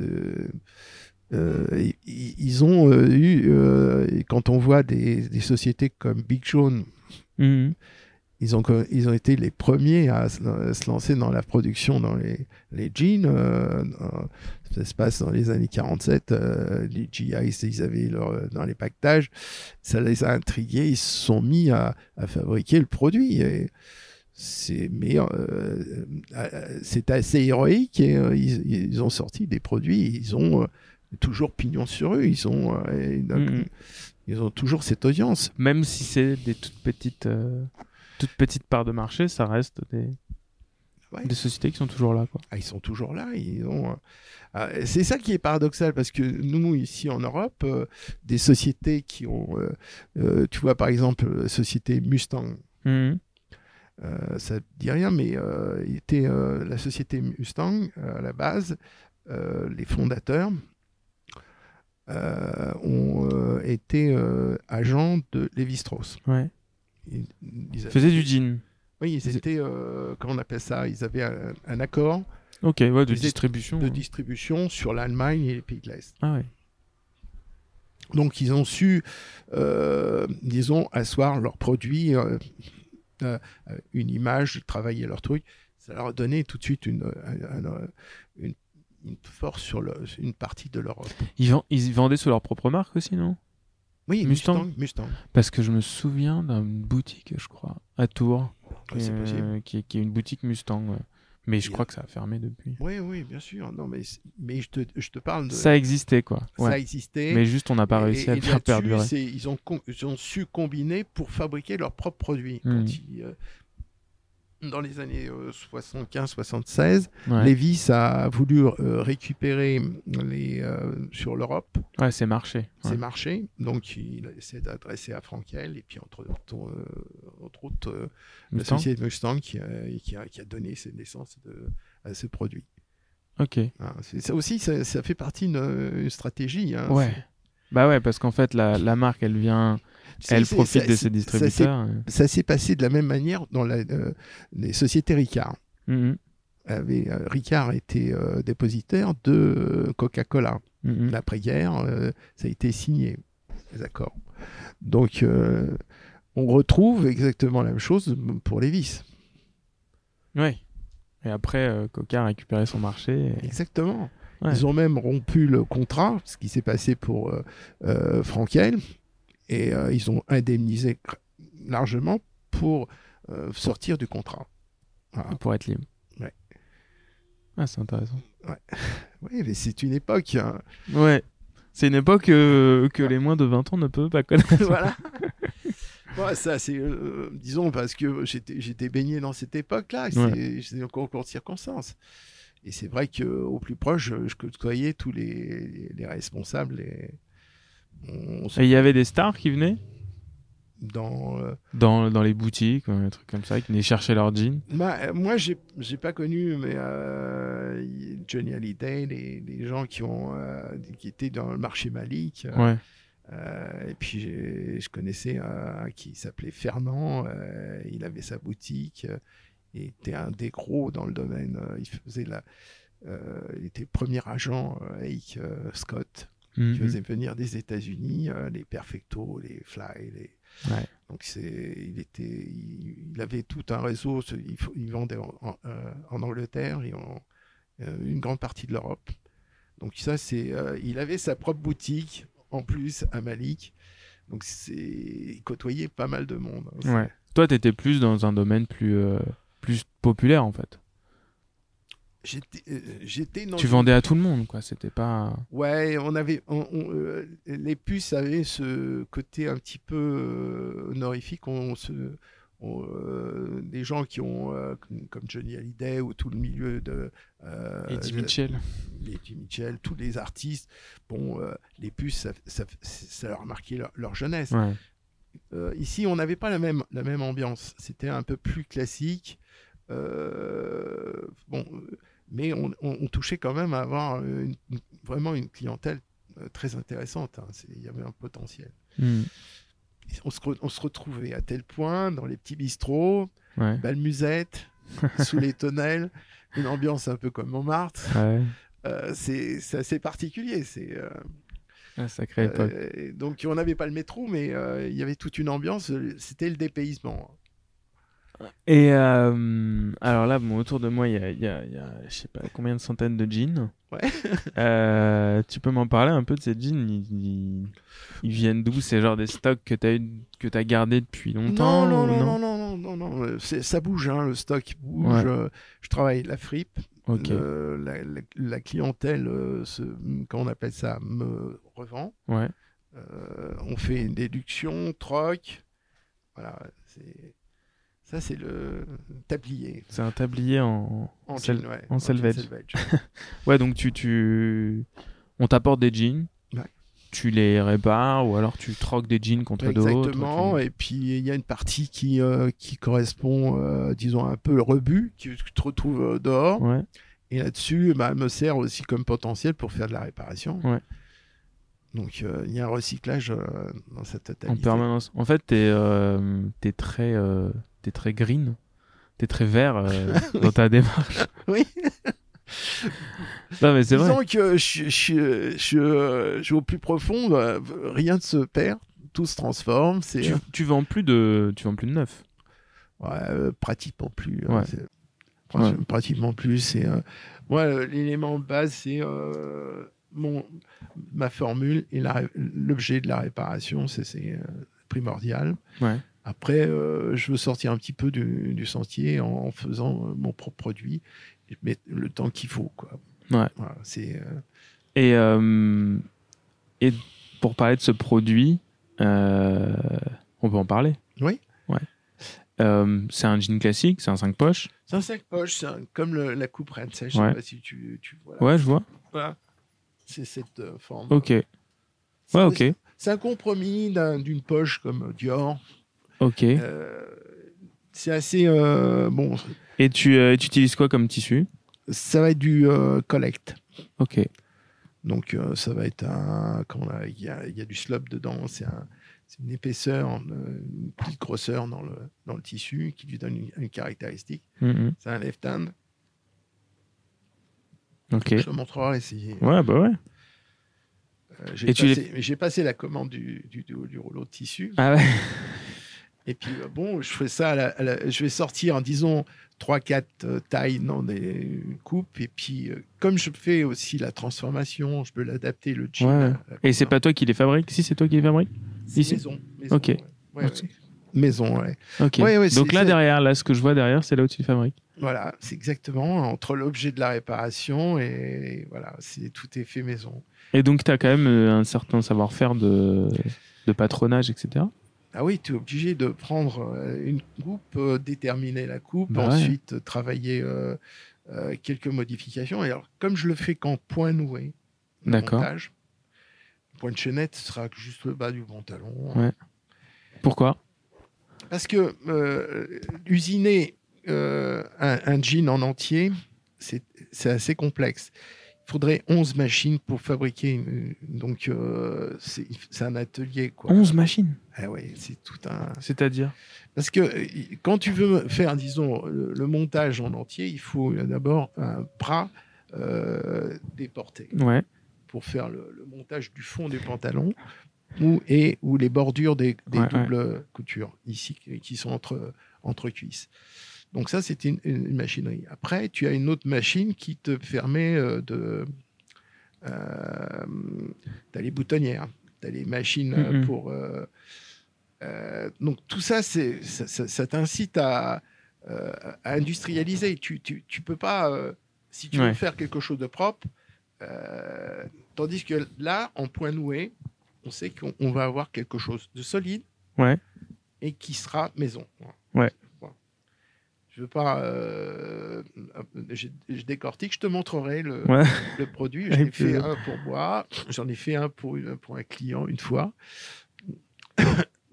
euh, ils, ont euh, eu, euh, quand on voit des, des sociétés comme Big John, Mhm. ils ont, ils ont été les premiers à se, à se lancer dans la production dans les, les jeans. euh, ça se passe dans les années 47. euh, les GIs, ils avaient leur, dans les pactages. Ça les a intrigués. Ils se sont mis à, à fabriquer le produit. Et c'est, mais euh, c'est assez héroïque. Et euh, ils, ils ont sorti des produits. Ils ont toujours pignon sur eux. Ils ont, euh, donc, Mhm. ils ont toujours cette audience. Même si c'est des toutes petites, euh, toutes petites parts de marché, ça reste des, Ouais. des sociétés qui sont toujours là. Quoi. Ah, ils sont toujours là. Ils ont. euh, ah, c'est ça qui est paradoxal parce que nous ici en Europe, des sociétés qui ont, tu vois par exemple, la société Mustang. Euh, ça ne dit rien, mais il était la société Mustang à la base, euh, les fondateurs ont euh, été euh, agents de Lévi-Strauss. Ouais. Ils, ils Ils avaient- faisaient du jean. Oui, ils étaient, euh, comment on appelle ça? Ils avaient un, un accord Ok, ouais, de distribution. de hein. distribution sur l'Allemagne et les pays de l'Est. Ah ouais. Donc ils ont su, euh, disons, asseoir leurs produits, euh, euh, une image, travailler leur truc. Ça leur a donné tout de suite une, un- un- force sur le- une partie de l'Europe. Ils, vend- ils vendaient sous leur propre marque aussi, non? Oui, Mustang. Mustang. Mustang. Parce que je me souviens d'une boutique, je crois, à Tours, c'est euh, qui, est, qui est une boutique Mustang. ouais. Mais je crois que ça a fermé depuis. Oui, oui, bien sûr. Non, mais, mais je, te, je te parle de. Ça existait, quoi. ça existait. Mais juste, on n'a pas Et- réussi à le faire perdurer. Ils ont, ils ont su combiner pour fabriquer leurs propres produits. Mhm. Quand ils, euh, dans les années 75-76, Ouais, Levis a voulu euh, récupérer les, euh, sur l'Europe ouais c'est marché. ces Ouais. marchés. Donc, il a essayé d'adresser à Frankel et puis, entre, autres, euh, entre autres, euh, la société Mustang qui a, qui a, qui a donné ses naissances de- à ce produit. Ok. C'est- ça aussi, ça, ça fait partie d'une une stratégie. hein. Ouais. Bah ouais, parce qu'en fait, la, la marque, elle vient, elle profite ça- de ses distributeurs. et- Ça s'est passé de la même manière dans la, euh, les sociétés Ricard. Mhm, Avait, euh, Ricard était euh, dépositaire de Coca-Cola. mhm. L'après-guerre, ça a été signé, les accords. Donc, on retrouve exactement la même chose pour Levis. Ouais. Et après, Coca a récupéré son marché. et- Exactement. Ouais. Ils ont même rompu le contrat, ce qui s'est passé pour euh, euh, Frankel, et euh, ils ont indemnisé largement pour euh, sortir du contrat. Voilà. pour être libre. Ouais. Ah, c'est intéressant. Oui, (laughs) mais c'est une époque. hein. Ouais. C'est une époque euh, que les moins de 20 ans ne peuvent pas connaître. (laughs) voilà. Ouais, ça, c'est, euh, disons, parce que j'étais, j'étais baigné dans cette époque-là, c'est, c'est un concours de circonstances. Et c'est vrai qu'au plus proche, je, je côtoyais tous les, les responsables. Et se- il y avait des stars qui venaient? Dans, euh, dans, dans les boutiques, euh, des trucs comme ça, qui venaient chercher leur jeans? bah, euh, moi, j'ai, j'ai pas connu, mais euh, Johnny Hallyday, les, les gens qui, ont, euh, qui étaient dans le marché Malik. euh, Ouais. Euh, et puis je connaissais un qui s'appelait Fernand, euh, il avait sa boutique, euh, il était un des gros dans le domaine, euh, il faisait la, euh, il était premier agent avec euh, Scott, qui Mhm. faisait venir des États-Unis euh, les Perfecto, les Fly, les... Ouais. donc c'est, il était, il, il avait tout un réseau, il, vendait en, en, en Angleterre et en une grande partie de l'Europe. Donc ça c'est, il avait sa propre boutique en plus à Malik. Donc c'est, il côtoyait pas mal de monde. hein. Ouais. Toi, t'étais plus dans un domaine plus, plus populaire, en fait. J'étais, euh, j'étais dans Tu vendais à tout le monde, quoi. C'était pas. Ouais, on avait, on- on, euh, les puces avaient ce côté un petit peu euh, honorifique. On se, euh, des gens qui ont, euh, comme- Johnny Hallyday ou tout le milieu de euh, Eddie Mitchell. Eddie Mitchell, tous les artistes, bon, euh, les puces, ça, ça, ça leur a marqué leur, leur jeunesse. Ouais. Euh, ici, on n'avait pas la même, la même ambiance. C'était un peu plus classique. Euh, bon, mais on, on- on touchait quand même à avoir une- vraiment une clientèle euh, très intéressante. hein. Il y avait un potentiel. Et On se, re- on se retrouvait à tel point dans les petits bistrots, Ouais. belle musette, (laughs) sous les tonnelles, une ambiance un peu comme Montmartre. Ouais. Euh, c'est assez particulier. C'est euh, Ah, euh, donc on n'avait pas le métro, mais il y avait toute une ambiance. C'était le dépaysement. Et euh, alors là, bon, autour de moi, il y a, il y a- il y a, je sais pas combien de centaines de jeans. Ouais. (laughs) Euh, tu peux m'en parler un peu de ces jeans? Ils, viennent d'où? C'est genre des stocks que tu as, que as gardés depuis longtemps non, non, non, non, non, non, non, euh, ça bouge, hein, le stock bouge. Ouais. Je travaille la fripe. Ok. le- la, la- la clientèle, se, quand on appelle ça, me revend. Ouais. Euh, on fait une déduction, troc. Voilà, c'est ça, c'est le tablier C'est un tablier en. en jean, ouais, en jean selvage. selvage. (laughs) Ouais, donc tu, tu... on t'apporte des jeans. Ouais. Tu les répares ou alors tu troques des jeans contre d'autres. Exactement. tu- Et puis il y a une partie qui, euh, qui correspond, euh, disons, un peu le rebut, qui que tu retrouves euh, dehors. Ouais. Et là-dessus, bah, elle me sert aussi comme potentiel pour faire de la réparation. Ouais. Donc euh, il y a un recyclage euh, dans cette En totalité. permanence. En fait, t'es euh, t'es très, euh, t'es très green. T'es très vert euh, (laughs) dans ta démarche. Oui. (laughs) Non, mais c'est vrai. Que je, je, je, je- au plus profond, euh, rien ne se perd, tout se transforme. Tu, tu vends plus de, tu vends plus de neuf. Ouais, euh, pratiquement plus. hein, Ouais. Pratiquement plus. C'est euh, moi euh, l'élément de base, c'est euh, mon ma formule et l'objet de la réparation, c'est euh, primordial. Ouais. Après, euh, je veux sortir un petit peu du, du sentier en, en faisant euh, mon propre produit, mais le temps qu'il faut, quoi. Ouais. Voilà, c'est Et, et pour parler de ce produit, on peut en parler? Oui. Ouais. Euh, c'est un jean classique, c'est un 5 poches. c'est un sac poche, c'est un- comme le- la coupe Rennes. Je Ouais. sais pas si tu, tu vois. là. Ouais, je vois. Voilà. C'est cette euh, forme. Ok. Ouais, C'est- ok. C'est un compromis d'un- d'une poche comme Dior. Ok. Euh, c'est assez euh, bon. Et tu, euh, tu utilises quoi comme tissu? Ça va être du collect. Ok. Donc ça va être un. Il y a, il y a du slope dedans. C'est un- c'est une épaisseur, une petite grosseur dans le, dans le tissu qui lui donne une, une caractéristique. Mhm. C'est un left hand. Ok. Je te montrerai si. Ouais, bah ouais. euh, j'ai passé, j'ai passé la commande du, du, du- du rouleau de tissu. Ah ouais. Et puis, euh, bon, je fais ça, à la- à la- je vais sortir, disons, 3-4 tailles dans des coupes. Et puis, euh, comme je fais aussi la transformation, je peux l'adapter, le jean. Ouais. Et c'est pas toi qui les fabrique Si, c'est toi qui les fabrique ici? maison. maison, Ok. ouais. Maison, ouais. Donc là, derrière, là, ce que je vois derrière, c'est là où tu les fabriques. Voilà, c'est exactement entre l'objet de la réparation et voilà, c'est tout est fait maison. Et donc, tu as quand même euh, un certain savoir-faire de, de patronage, etc. Ah oui, tu es obligé de prendre euh, une coupe, euh, déterminer la coupe, Bah ensuite travailler euh, euh, quelques modifications. Et alors, comme je le fais qu'en point noué, D'accord. montage, le point de chaînette sera juste le bas du pantalon. Ouais. Pourquoi? Parce que euh, usiner euh, un, un jean en entier, c'est assez complexe. Il faudrait 11 machines pour fabriquer une. Donc, euh, c'est un atelier. Quoi. 11 machines? Ah ouais, c'est tout un. C'est-à-dire? Parce que quand tu veux faire, disons, le, le montage en entier, il faut d'abord un bras euh, déporté Ouais. pour faire le, le montage du fond du pantalon ou, et, ou les bordures des, des Ouais, doubles coutures, ici, qui- qui sont entre, entre cuisses. Donc ça, c'était une, une machinerie. Après, tu as une autre machine qui te permet euh, de... Euh, tu as les boutonnières, tu as les machines euh, Mhm. pour... euh, euh, donc tout ça, c'est, ça, ça- ça t'incite à, à industrialiser. Tu, tu, tu peux pas... si tu Ouais. veux faire quelque chose de propre, tandis que là, en point noué, on sait qu'on on va avoir quelque chose de solide Ouais. et qui sera maison. Ouais. Je veux pas. euh, je, je décortique, je te montrerai le, Ouais. le produit. (laughs) J'en ai fait plaisir. un pour moi, j'en ai fait un pour, un client une fois.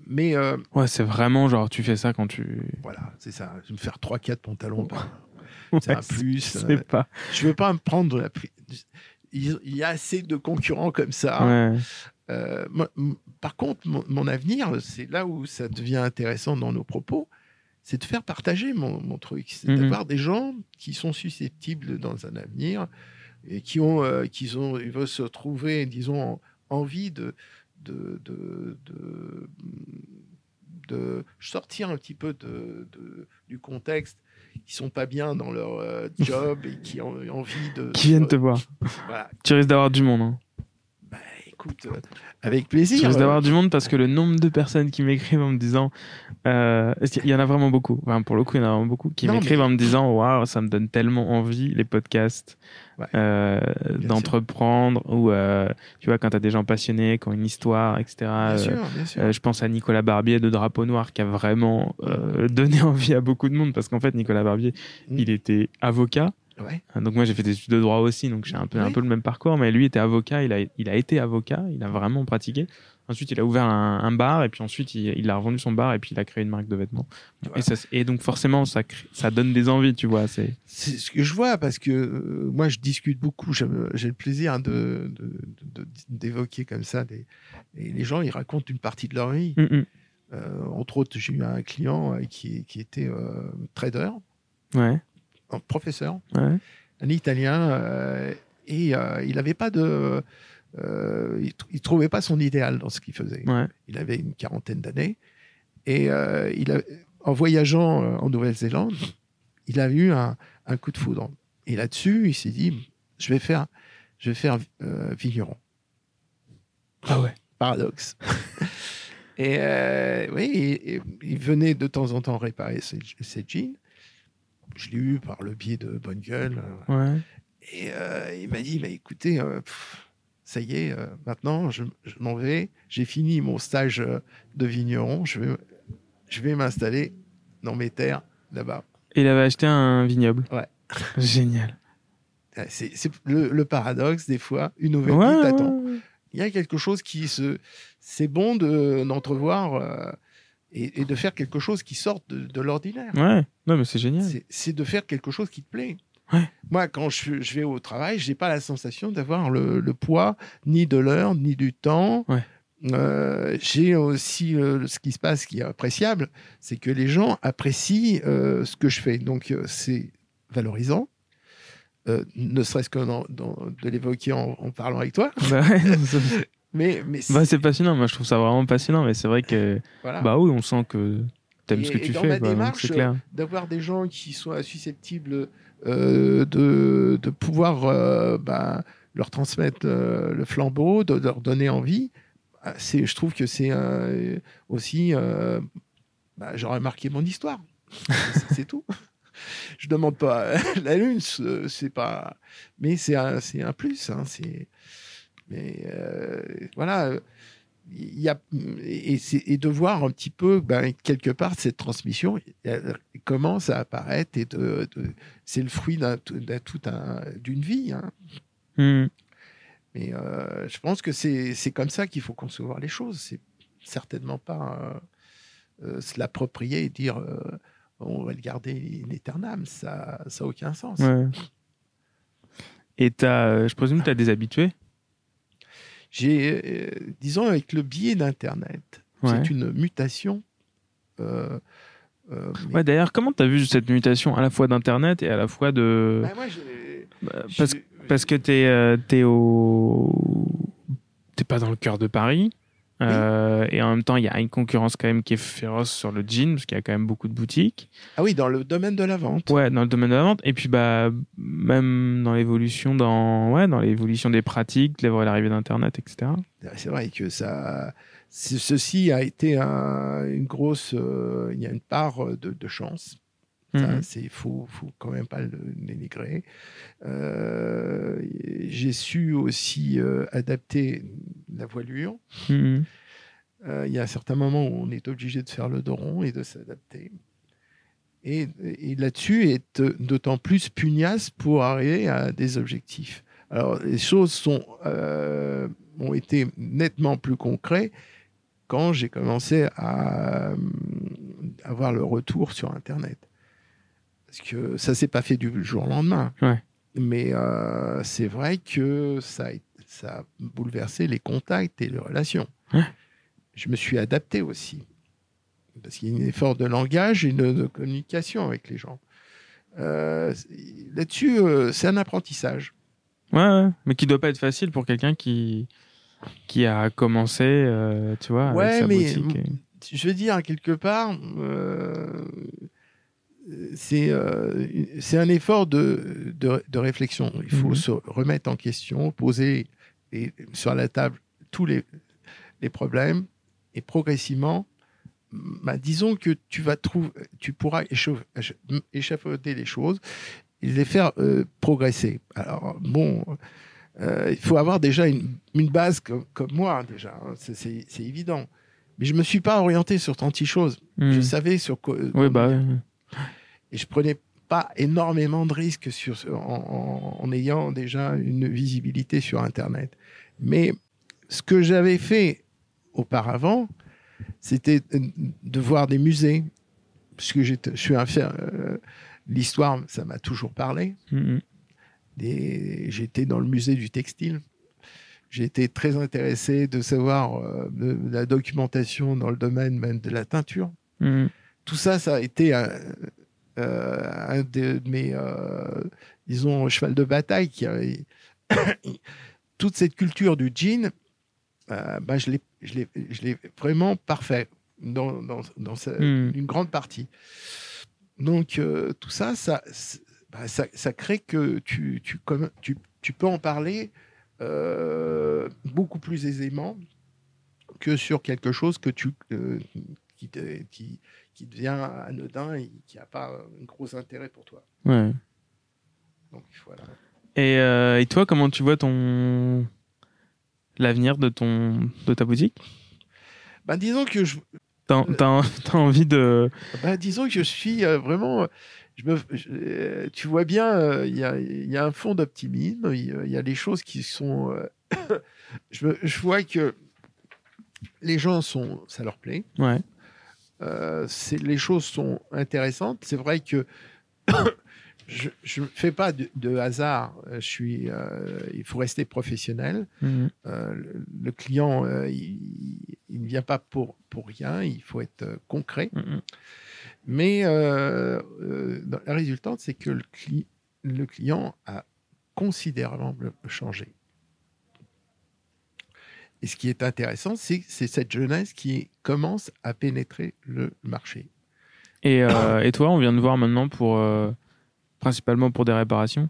Mais euh, Ouais, c'est vraiment genre, tu fais ça quand tu. voilà, c'est ça. Je vais me faire 3-4 pantalons. Ouais, C'est un plus. C'est euh, pas. je veux pas me prendre la. Il y a assez de concurrents comme ça. Ouais. Euh, par contre, mon, mon avenir, c'est là où ça devient intéressant dans nos propos, c'est de faire partager mon, mon truc. C'est Mhm. d'avoir des gens qui sont susceptibles dans un avenir et qui ont, euh, qui ont, ils veulent se trouver, disons, en- envie de, de, de, de, de sortir un petit peu de, du contexte, qui sont pas bien dans leur euh, job et qui ont envie de... (laughs) Qui viennent te voir. Voilà. Tu risques d'avoir du monde. Hein. Écoute, euh, avec plaisir. euh, d'avoir du monde parce que le nombre de personnes qui m'écrivent en me disant. euh, il y en a vraiment beaucoup? Enfin, pour le coup, il y en a vraiment beaucoup qui m'écrivent mais- en me disant Waouh, ça me donne tellement envie, les podcasts, Ouais. euh, d'entreprendre. Ou, euh, tu vois, quand tu as des gens passionnés, qui ont une histoire, etc. Bien euh, sûr, bien sûr. Euh, je pense à Nicolas Barbier de Drapeau Noir qui a vraiment euh, (laughs) donné envie à beaucoup de monde parce qu'en fait Nicolas Barbier Mm. il était avocat ouais. Hein, donc moi j'ai fait des études de droit aussi donc j'ai un peu un Oui. peu le même parcours mais lui était avocat il a il a été avocat il a vraiment pratiqué ensuite il a ouvert un, un bar et puis ensuite il, il a revendu son bar et puis il a créé une marque de vêtements Voilà. et, ça, et donc forcément ça crée- ça donne des envies tu vois c'est ce que je vois parce que euh, moi je discute beaucoup. J'ai le plaisir de- de- d'évoquer comme ça des. Et les gens ils racontent une partie de leur vie. Mm, mm. Euh, entre autres, j'ai eu un client euh, qui, qui était euh, trader, ouais un professeur, ouais un Italien, euh, et euh, il n'avait pas de. euh, il, il trouvait pas son idéal dans ce qu'il faisait. ouais Il avait une quarantaine d'années. Et euh, il a, en voyageant en Nouvelle-Zélande, il a eu un, un coup de foudre. Et là-dessus, il s'est dit, je vais faire, je vais faire euh, vigneron. ah ouais Paradoxe. (laughs) et euh, oui, il venait de temps en temps réparer ses, ses jeans. Je l'ai eu par le biais de Bonne Gueule. ouais Et euh, il m'a dit, bah, écoutez, euh, pff, ça y est, euh, maintenant, je, je m'en vais. J'ai fini mon stage euh, de vigneron. Je vais, je vais m'installer dans mes terres là-bas. Et il avait acheté un vignoble Ouais. (laughs) génial Euh, C'est le, le paradoxe, des fois. Une nouvelle ouais, t'attend. ouais. Il y a quelque chose qui se. C'est bon de- d'entrevoir euh, et, et de faire quelque chose qui sorte de, de l'ordinaire. ouais non mais c'est génial C'est- de faire quelque chose qui te plaît. Ouais. Moi, quand je, je vais au travail, je n'ai pas la sensation d'avoir le, le poids ni de l'heure, ni du temps. Ouais. Euh, J'ai aussi euh, ce qui se passe qui est appréciable, c'est que les gens apprécient euh, ce que je fais. Donc, c'est valorisant. Ne serait-ce que dans- dans- de l'évoquer en, en parlant avec toi. Bah ouais, (laughs) Mais, mais c'est- bah, c'est passionnant moi je trouve ça vraiment passionnant mais c'est vrai que voilà. Bah oui, on sent que t'aimes ce que Et- et tu dans fais, ma démarche, c'est clair. d'avoir des gens qui soient susceptibles euh, de, de pouvoir euh, bah, leur transmettre euh, le flambeau, de leur donner envie, c'est, je trouve que c'est euh, aussi, euh, bah, j'aurais marqué mon histoire. c'est, c'est tout. (laughs) Je demande pas la lune, c'est pas, mais c'est un, c'est un plus. hein, c'est, mais euh, voilà. Il y a, et, de voir un petit peu, ben, quelque part, cette transmission elle commence à apparaître. Et de, de- c'est le fruit d'un, d'un tout un, d'une vie. hein. Hmm. Mais euh, je pense que c'est, comme ça qu'il faut concevoir les choses. C'est certainement pas euh, euh, se l'approprier et dire euh, on va le garder in aeternam. Ça n'a aucun sens. Ouais. Et euh, je présume que tu as des habitués? J'ai, euh, disons, avec le biais d'Internet, Ouais. c'est une mutation. euh, euh, mais- Ouais, d'ailleurs, comment tu as vu cette mutation à la fois d'Internet et à la fois de. Bah, moi, Bah, parce, que euh, t'es au. T'es pas dans le cœur de Paris. Euh, et en même temps, il y a une concurrence quand même qui est féroce sur le jean, parce qu'il y a quand même beaucoup de boutiques. Ah oui, dans le domaine de la vente. Ouais, dans le domaine de la vente. Et puis, bah, même dans l'évolution, dans, ouais, dans l'évolution des pratiques, l'arrivée d'Internet, etc. C'est vrai que ça, ce- ceci a été un- une grosse, euh, il y a une part de, de chance. Mhm. c'est faut, faut quand même pas le dénigrer. Euh, J'ai su aussi euh, adapter la voilure. Mhm. Euh, il y a un certain moment où on est obligé de faire le dos rond et de s'adapter. Et, et là-dessus est d'autant plus pugnace pour arriver à des objectifs. Alors, les choses sont, ont été nettement plus concrètes quand j'ai commencé à avoir le retour sur Internet. Parce que ça s'est pas fait du jour au lendemain. Ouais. Mais euh, c'est vrai que ça a, ça a bouleversé les contacts et les relations. Ouais. Je me suis adapté aussi. Parce qu'il y a un effort de langage et de, de communication avec les gens. Euh, Là-dessus, euh, c'est un apprentissage. Ouais, mais qui doit pas être facile pour quelqu'un qui qui a commencé, tu vois, Ouais, avec sa mais boutique. et- je veux dire, quelque part, euh, c'est euh, c'est un effort de, de, de réflexion. Il faut Mhm. se remettre en question, poser et, sur la table tous les, les problèmes et progressivement, bah, disons que tu vas trouver, tu pourras échafauder les choses et les faire euh, progresser. Alors bon, euh, il faut avoir déjà une, une base comme, comme moi déjà, hein, c'est- évident. Mais je me suis pas orienté sur 36 choses. Je Mhm. savais sur quoi. Oui, bah. Et je prenais pas énormément de risques sur, en, en- en ayant déjà une visibilité sur Internet. Mais ce que j'avais fait auparavant, c'était de voir des musées. Parce que j'étais- je suis un euh, L'histoire, ça m'a toujours parlé. Mhm. Des- J'étais dans le musée du textile. J'ai été très intéressé de savoir euh, de, de la documentation dans le domaine même de la teinture Mhm. tout ça, ça a été euh, un de mes, euh, disons, cheval de bataille. Qui. (coughs) Toute cette culture du jean, euh, ben, je l'ai- je l'ai vraiment parfait dans, dans, dans sa- Mhm. une grande partie. Donc, euh, tout ça, ben, ça, ça crée que tu, tu, comme, tu, tu peux en parler euh, beaucoup plus aisément que sur quelque chose que tu, euh, qui, qui devient anodin et qui n'a pas un gros intérêt pour toi. Ouais. Donc voilà. Et, euh, et toi, comment tu vois ton l'avenir de ton de ta boutique? Ben, disons que je, T'as t'as- t'as envie de (laughs) ben, disons que je suis euh, vraiment. Je me, je- euh, tu vois bien, euh, il y, a, il y a un fond d'optimisme. Il y a- y des choses qui sont. euh, (coughs) je, me- je vois que les gens sont, ça leur plaît. ouais Euh, c'est- les choses sont intéressantes. C'est vrai que (coughs) je ne fais pas de, de hasard. Je suis, euh, il faut rester professionnel. Mhm. Euh, le, le client, euh, il, ne vient pas pour, pour rien. Il faut être euh, concret. Mhm. Mais euh, euh, la résultante, c'est que le, cli- le client a considérablement changé. Et ce qui est intéressant, c'est c'est cette jeunesse qui commence à pénétrer le marché. Et, euh, et toi, on vient de voir maintenant pour euh, principalement pour des réparations?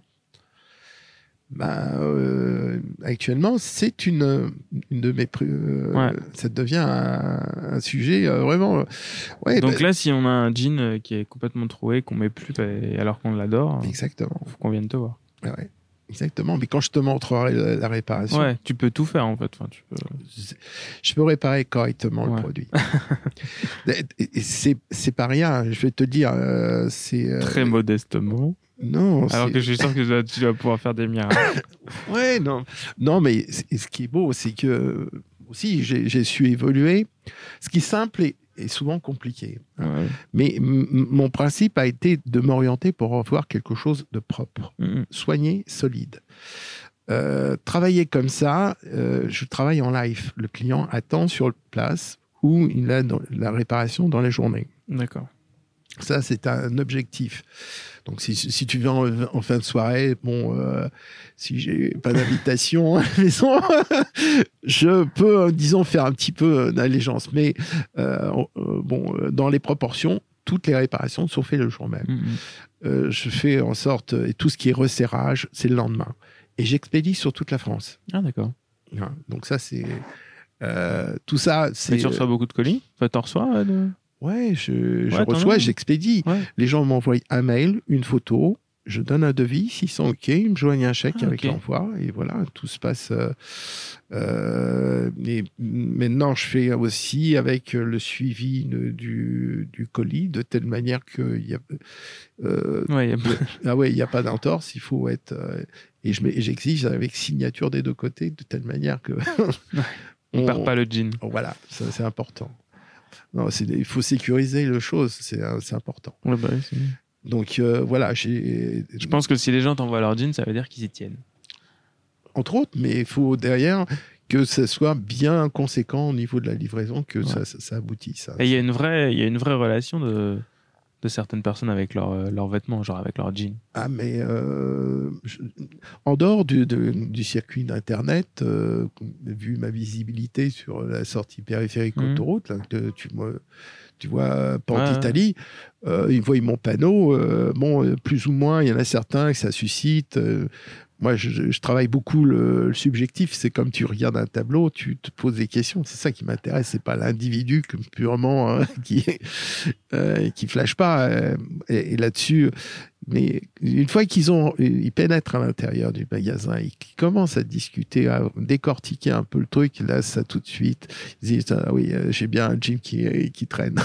Bah, euh, actuellement, c'est une, une de mes. Ouais. Ça devient un, un sujet vraiment. ouais, Donc bah, là, si on a un jean qui est complètement troué, qu'on met plus, bah, alors qu'on l'adore, exactement. faut qu'on vienne te voir. Ouais. Exactement. Mais quand je te montrerai la, la réparation, Ouais, tu peux tout faire en fait. Enfin, tu peux... je peux réparer correctement Ouais. le produit. (laughs) Et- et c'est pas rien. Je vais te dire, euh, c'est euh, Très modestement. non. Alors que je suis sûr que tu vas, pouvoir faire des miracles. (laughs) Ouais, non. Non, mais ce qui est beau, c'est que aussi, j'ai j'ai su évoluer. Ce qui est simple est, est souvent compliqué. hein. Ouais. Mais mon principe a été de m'orienter pour avoir quelque chose de propre, Mhm. soigné, solide. Euh, travailler comme ça, euh, je travaille en live. Le client attend sur place ou il a dans- la réparation dans la journée. D'accord. Ça, c'est un objectif. Donc, si, si tu viens en, en fin de soirée, bon, euh, si j'ai pas d'invitation à la (laughs) maison, je peux, euh, disons, faire un petit peu d'allégeance. Mais euh, euh, bon, euh, dans les proportions, toutes les réparations sont faites le jour même. Mhm. Euh, je fais en sorte, et tout ce qui est resserrage, c'est le lendemain. Et j'expédie sur toute la France. Ah d'accord. Hein, Donc ça, c'est euh, tout ça, c'est tu reçois beaucoup de colis? Enfin, t'en reçois euh, de- ouais, je, je Ouais, t'en reçois, j'expédie. Ouais. Les gens m'envoient un mail, une photo, je donne un devis, s'ils sont OK, ils me joignent un chèque Ah, avec l'envoi, et voilà, tout se passe. euh, euh, et maintenant, je fais aussi avec le suivi de- du, du colis, de telle manière qu'il y a. euh, Ouais, y a- ah ouais, il n'y a pas d'entorse, il faut être. euh, et je j'exige avec signature des deux côtés, de telle manière que. (laughs) on on- perd pas le jean. Voilà, c'est important. Non, il faut sécuriser le chose, c'est euh, important. Ouais, bah oui. Donc euh, voilà, j'ai. Je pense que si les gens t'envoient leur jean, ça veut dire qu'ils y tiennent. Entre autres, mais il faut derrière que ça soit bien conséquent au niveau de la livraison, que ça, ça, ça aboutisse. Et il y a une vraie, il y a une vraie relation de, de certaines personnes avec leurs euh, leurs vêtements, genre avec leurs jeans. Ah, mais euh, je- en dehors du, de- du circuit d'Internet, euh, vu ma visibilité sur la sortie périphérique Mhm. autoroute, là, que tu, vois, Pente ouais. Italie, euh, ils voient mon panneau. bon, plus ou moins, il y en a certains que ça suscite. Moi, je, travaille beaucoup le, subjectif. C'est comme tu regardes un tableau, tu te poses des questions. C'est ça qui m'intéresse. C'est pas l'individu purement hein, (laughs) qui euh, qui flash pas. euh, et là-dessus, mais une fois qu'ils ont, ils pénètrent à l'intérieur du magasin, ils commencent à discuter, à décortiquer un peu le truc. Là, ça tout de suite, ils disent ah oui, euh, j'ai bien un jean qui qui traîne.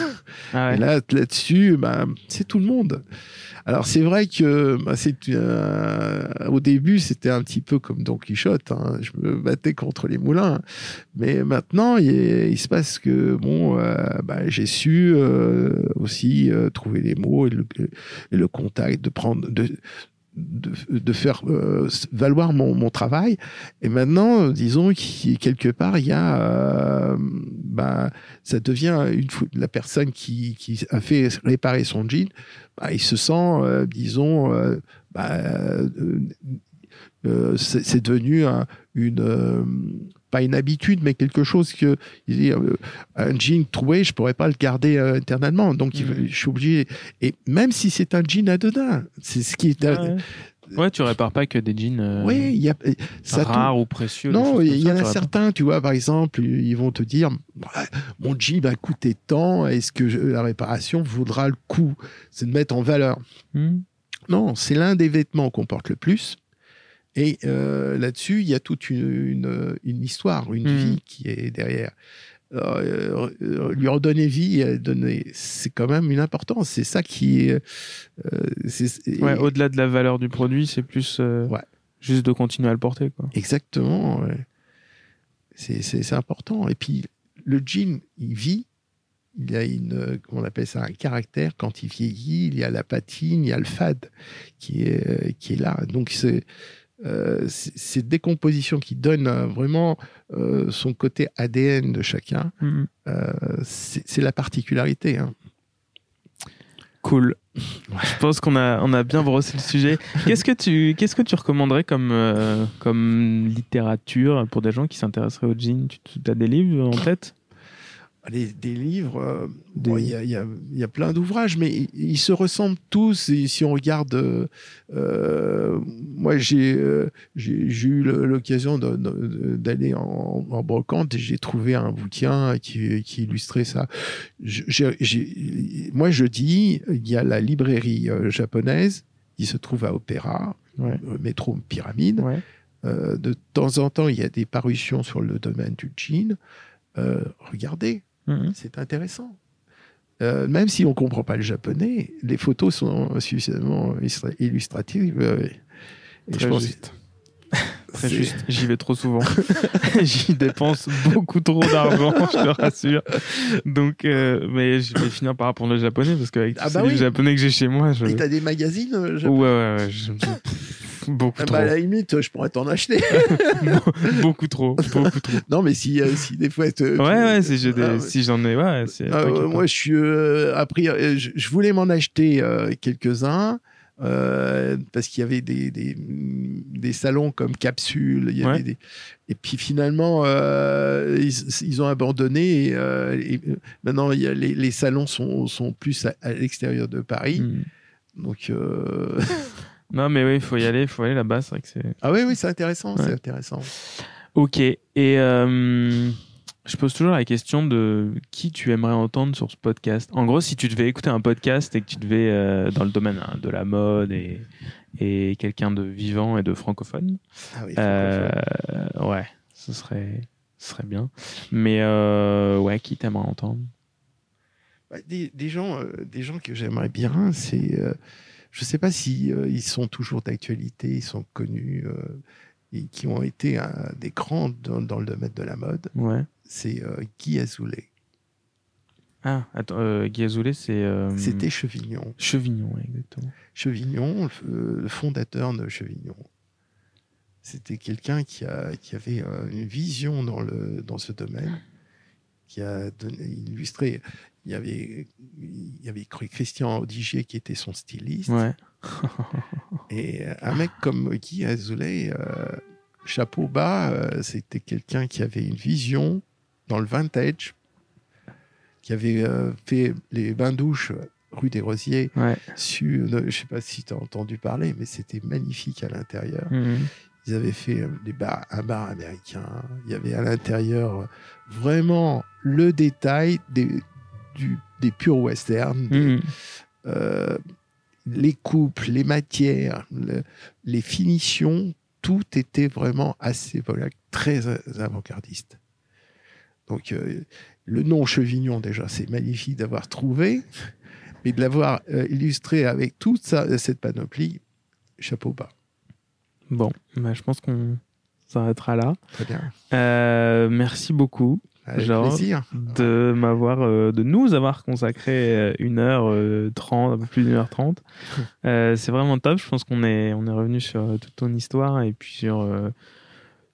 Ah (laughs) ouais. Et là, là-dessus, bah, c'est tout le monde. Alors c'est vrai que bah, c'est euh, au début c'était un petit peu comme Don Quichotte. hein. Je me battais contre les moulins, mais maintenant il, il se passe que bon, euh, bah, j'ai su euh, aussi trouver les mots et le, et le contact, de prendre de de, de faire euh, valoir mon, mon travail. Et maintenant, disons quelque part, il y a, bah, ça devient une la personne qui, qui a fait réparer son jean, bah, il se sent, euh, disons, bah, c'est devenu un- une pas une habitude, mais quelque chose que il dit, euh, un jean troué, je pourrais pas le garder euh, éternellement, donc Mhm. je suis obligé. Et même si c'est un jean anodin, c'est ce qui est. Ah ouais. Ouais, tu répares pas que des jeans euh, oui, il y a ça rares ou précieux. non, il y, en a certains, tu vois, par exemple, ils vont te dire mon jean a coûté tant, est-ce que je- la réparation vaudra le coup? C'est de mettre en valeur. Hmm. Non, c'est l'un des vêtements qu'on porte le plus. Et euh, là-dessus, il y a toute une, une, une histoire, une Mhm. vie qui est derrière. Euh, euh, lui redonner vie, donner, c'est quand même une importance. C'est ça qui est. Ouais, au-delà de la valeur du produit, c'est plus Ouais. juste de continuer à le porter. Quoi. Exactement. ouais. C'est, important. Et puis, le jean, il vit. Il a une, comment on appelle ça, un caractère. Quand il vieillit, il y a la patine, il y a le fade qui est, qui est là. Donc, c'est, euh, c'est, cette décomposition qui donne euh, vraiment euh, son côté ADN de chacun. Hmm. euh, c'est, la particularité. hein. Cool. Je pense qu'on a, on a bien brossé le sujet. Qu'est-ce que tu, qu'est-ce que tu recommanderais comme, euh, comme littérature pour des gens qui s'intéresseraient au jean? Tu as des livres en tête? Des livres, euh, Des- bon, il y, a, il y a- il y a plein d'ouvrages, mais ils, ils se ressemblent tous. Et si on regarde, euh, euh, moi j'ai euh, eu l'occasion d'aller en, en brocante et j'ai trouvé un bouquin qui, qui illustrait ça. Je- moi je dis, il y a la librairie japonaise qui se trouve à Opéra, Ouais. métro Pyramide. Ouais. Euh, de temps en temps, il y a des parutions sur le domaine du jean. Euh, regardez, Mhm. c'est intéressant. Euh, même si on ne comprend pas le japonais, les photos sont suffisamment illustra- illustratives. euh, et Très je pense juste. (laughs) Très juste. J'y vais trop souvent. (laughs) J'y dépense beaucoup trop d'argent, je te rassure. Donc, euh, mais je vais finir par apprendre le japonais parce qu'avec Ah tous bah livres oui. japonais que j'ai chez moi, je. Et t'as des magazines Ouais, japonais? Ouais, ouais. je- (laughs) Beaucoup Ah trop. bah, à la limite, je pourrais t'en acheter. (laughs) beaucoup trop. Beaucoup trop. non, mais si, euh, si des fois. te- Ouais, tu- ouais, si Ah, si j'en ai, ouais. Ah, euh, moi, je suis euh, après, euh, je, je voulais m'en acheter euh, quelques-uns euh, parce qu'il y avait des, des, des salons comme Capsule. Il y avait Ouais. des... Et puis finalement, euh, ils, ils ont abandonné. Et, euh, et, maintenant, il y a les, les salons sont, sont plus à, à l'extérieur de Paris. Hmm. Donc, (laughs) Non, mais oui, il faut y aller, il faut aller là-bas, c'est vrai que c'est. ah oui, oui, c'est intéressant, Ouais. c'est intéressant. Ok, et euh, je pose toujours la question de qui tu aimerais entendre sur ce podcast. En gros, si tu devais écouter un podcast et que tu devais, euh, dans le domaine hein, de la mode et, et quelqu'un de vivant et de francophone, Ah oui, euh, ouais, ce serait, ce serait bien. Mais ouais, qui t'aimerais entendre? Bah, des, des gens, des gens que j'aimerais bien, c'est, je sais pas si euh, ils sont toujours d'actualité, ils sont connus euh, et qui ont été des grands dans, dans le domaine de la mode. Ouais. C'est euh, Guy Azoulay. Ah, attends, Guy Azoulay, c'est. C'était Chevignon. Chevignon, exactement. Chevignon, le, le fondateur de Chevignon. C'était quelqu'un qui, a, qui avait une vision dans, le, dans ce domaine, qui a donné, illustré. Il y avait, il y avait Christian Audigier qui était son styliste. Ouais. (laughs) Et euh, un mec comme Guy Azoulay, euh, chapeau bas, euh, c'était quelqu'un qui avait une vision dans le vintage, qui avait euh, fait les bains-douches rue des Rosiers. Ouais. Sur, je ne sais pas si tu as entendu parler, mais c'était magnifique à l'intérieur. Mhm. Ils avaient fait des bars, un bar américain. Il y avait à l'intérieur vraiment le détail des, du, des purs westerns, des, Mhm. euh, les coupes, les matières, le- les finitions, tout était vraiment assez voilà, très avant-gardiste. Donc euh, le nom Chevignon déjà, c'est magnifique d'avoir trouvé, mais de l'avoir euh, illustré avec toute ça, cette panoplie, chapeau bas. Bon, bah, je pense qu'on s'arrêtera là. Très bien. Euh, merci beaucoup Avec Genre, plaisir. de m'avoir, euh, de nous avoir consacré euh, une heure euh, trente, un peu plus d'une heure trente. (laughs) C'est vraiment top. Je pense qu'on est, on est revenu sur toute ton histoire et puis sur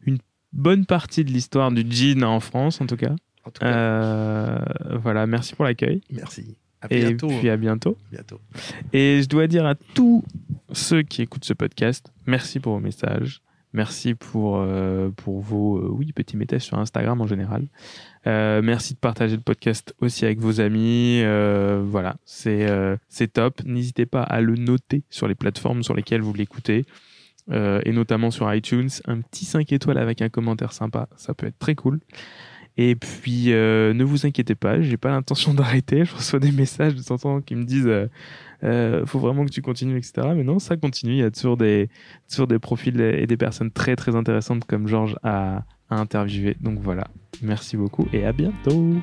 une bonne partie de l'histoire du jean en France, en tout cas. En tout cas, voilà, merci pour l'accueil merci. À et bientôt. puis à bientôt. bientôt. Et je dois dire à tous ceux qui écoutent ce podcast, merci pour vos messages. Merci pour, euh, pour vos euh, petits messages sur Instagram en général. Euh, merci de partager le podcast aussi avec vos amis. Voilà, c'est c'est top. N'hésitez pas à le noter sur les plateformes sur lesquelles vous l'écoutez. Et notamment sur iTunes. Un petit 5 étoiles avec un commentaire sympa, ça peut être très cool. Et puis, euh, ne vous inquiétez pas, j'ai pas l'intention (laughs) d'arrêter. Je reçois des messages de temps en temps qui me disent euh, euh, faut vraiment que tu continues, etc. Mais non, ça continue. Il y a toujours des, toujours des profils et des personnes très très intéressantes comme Georges à, à interviewer. Donc voilà, merci beaucoup et à bientôt.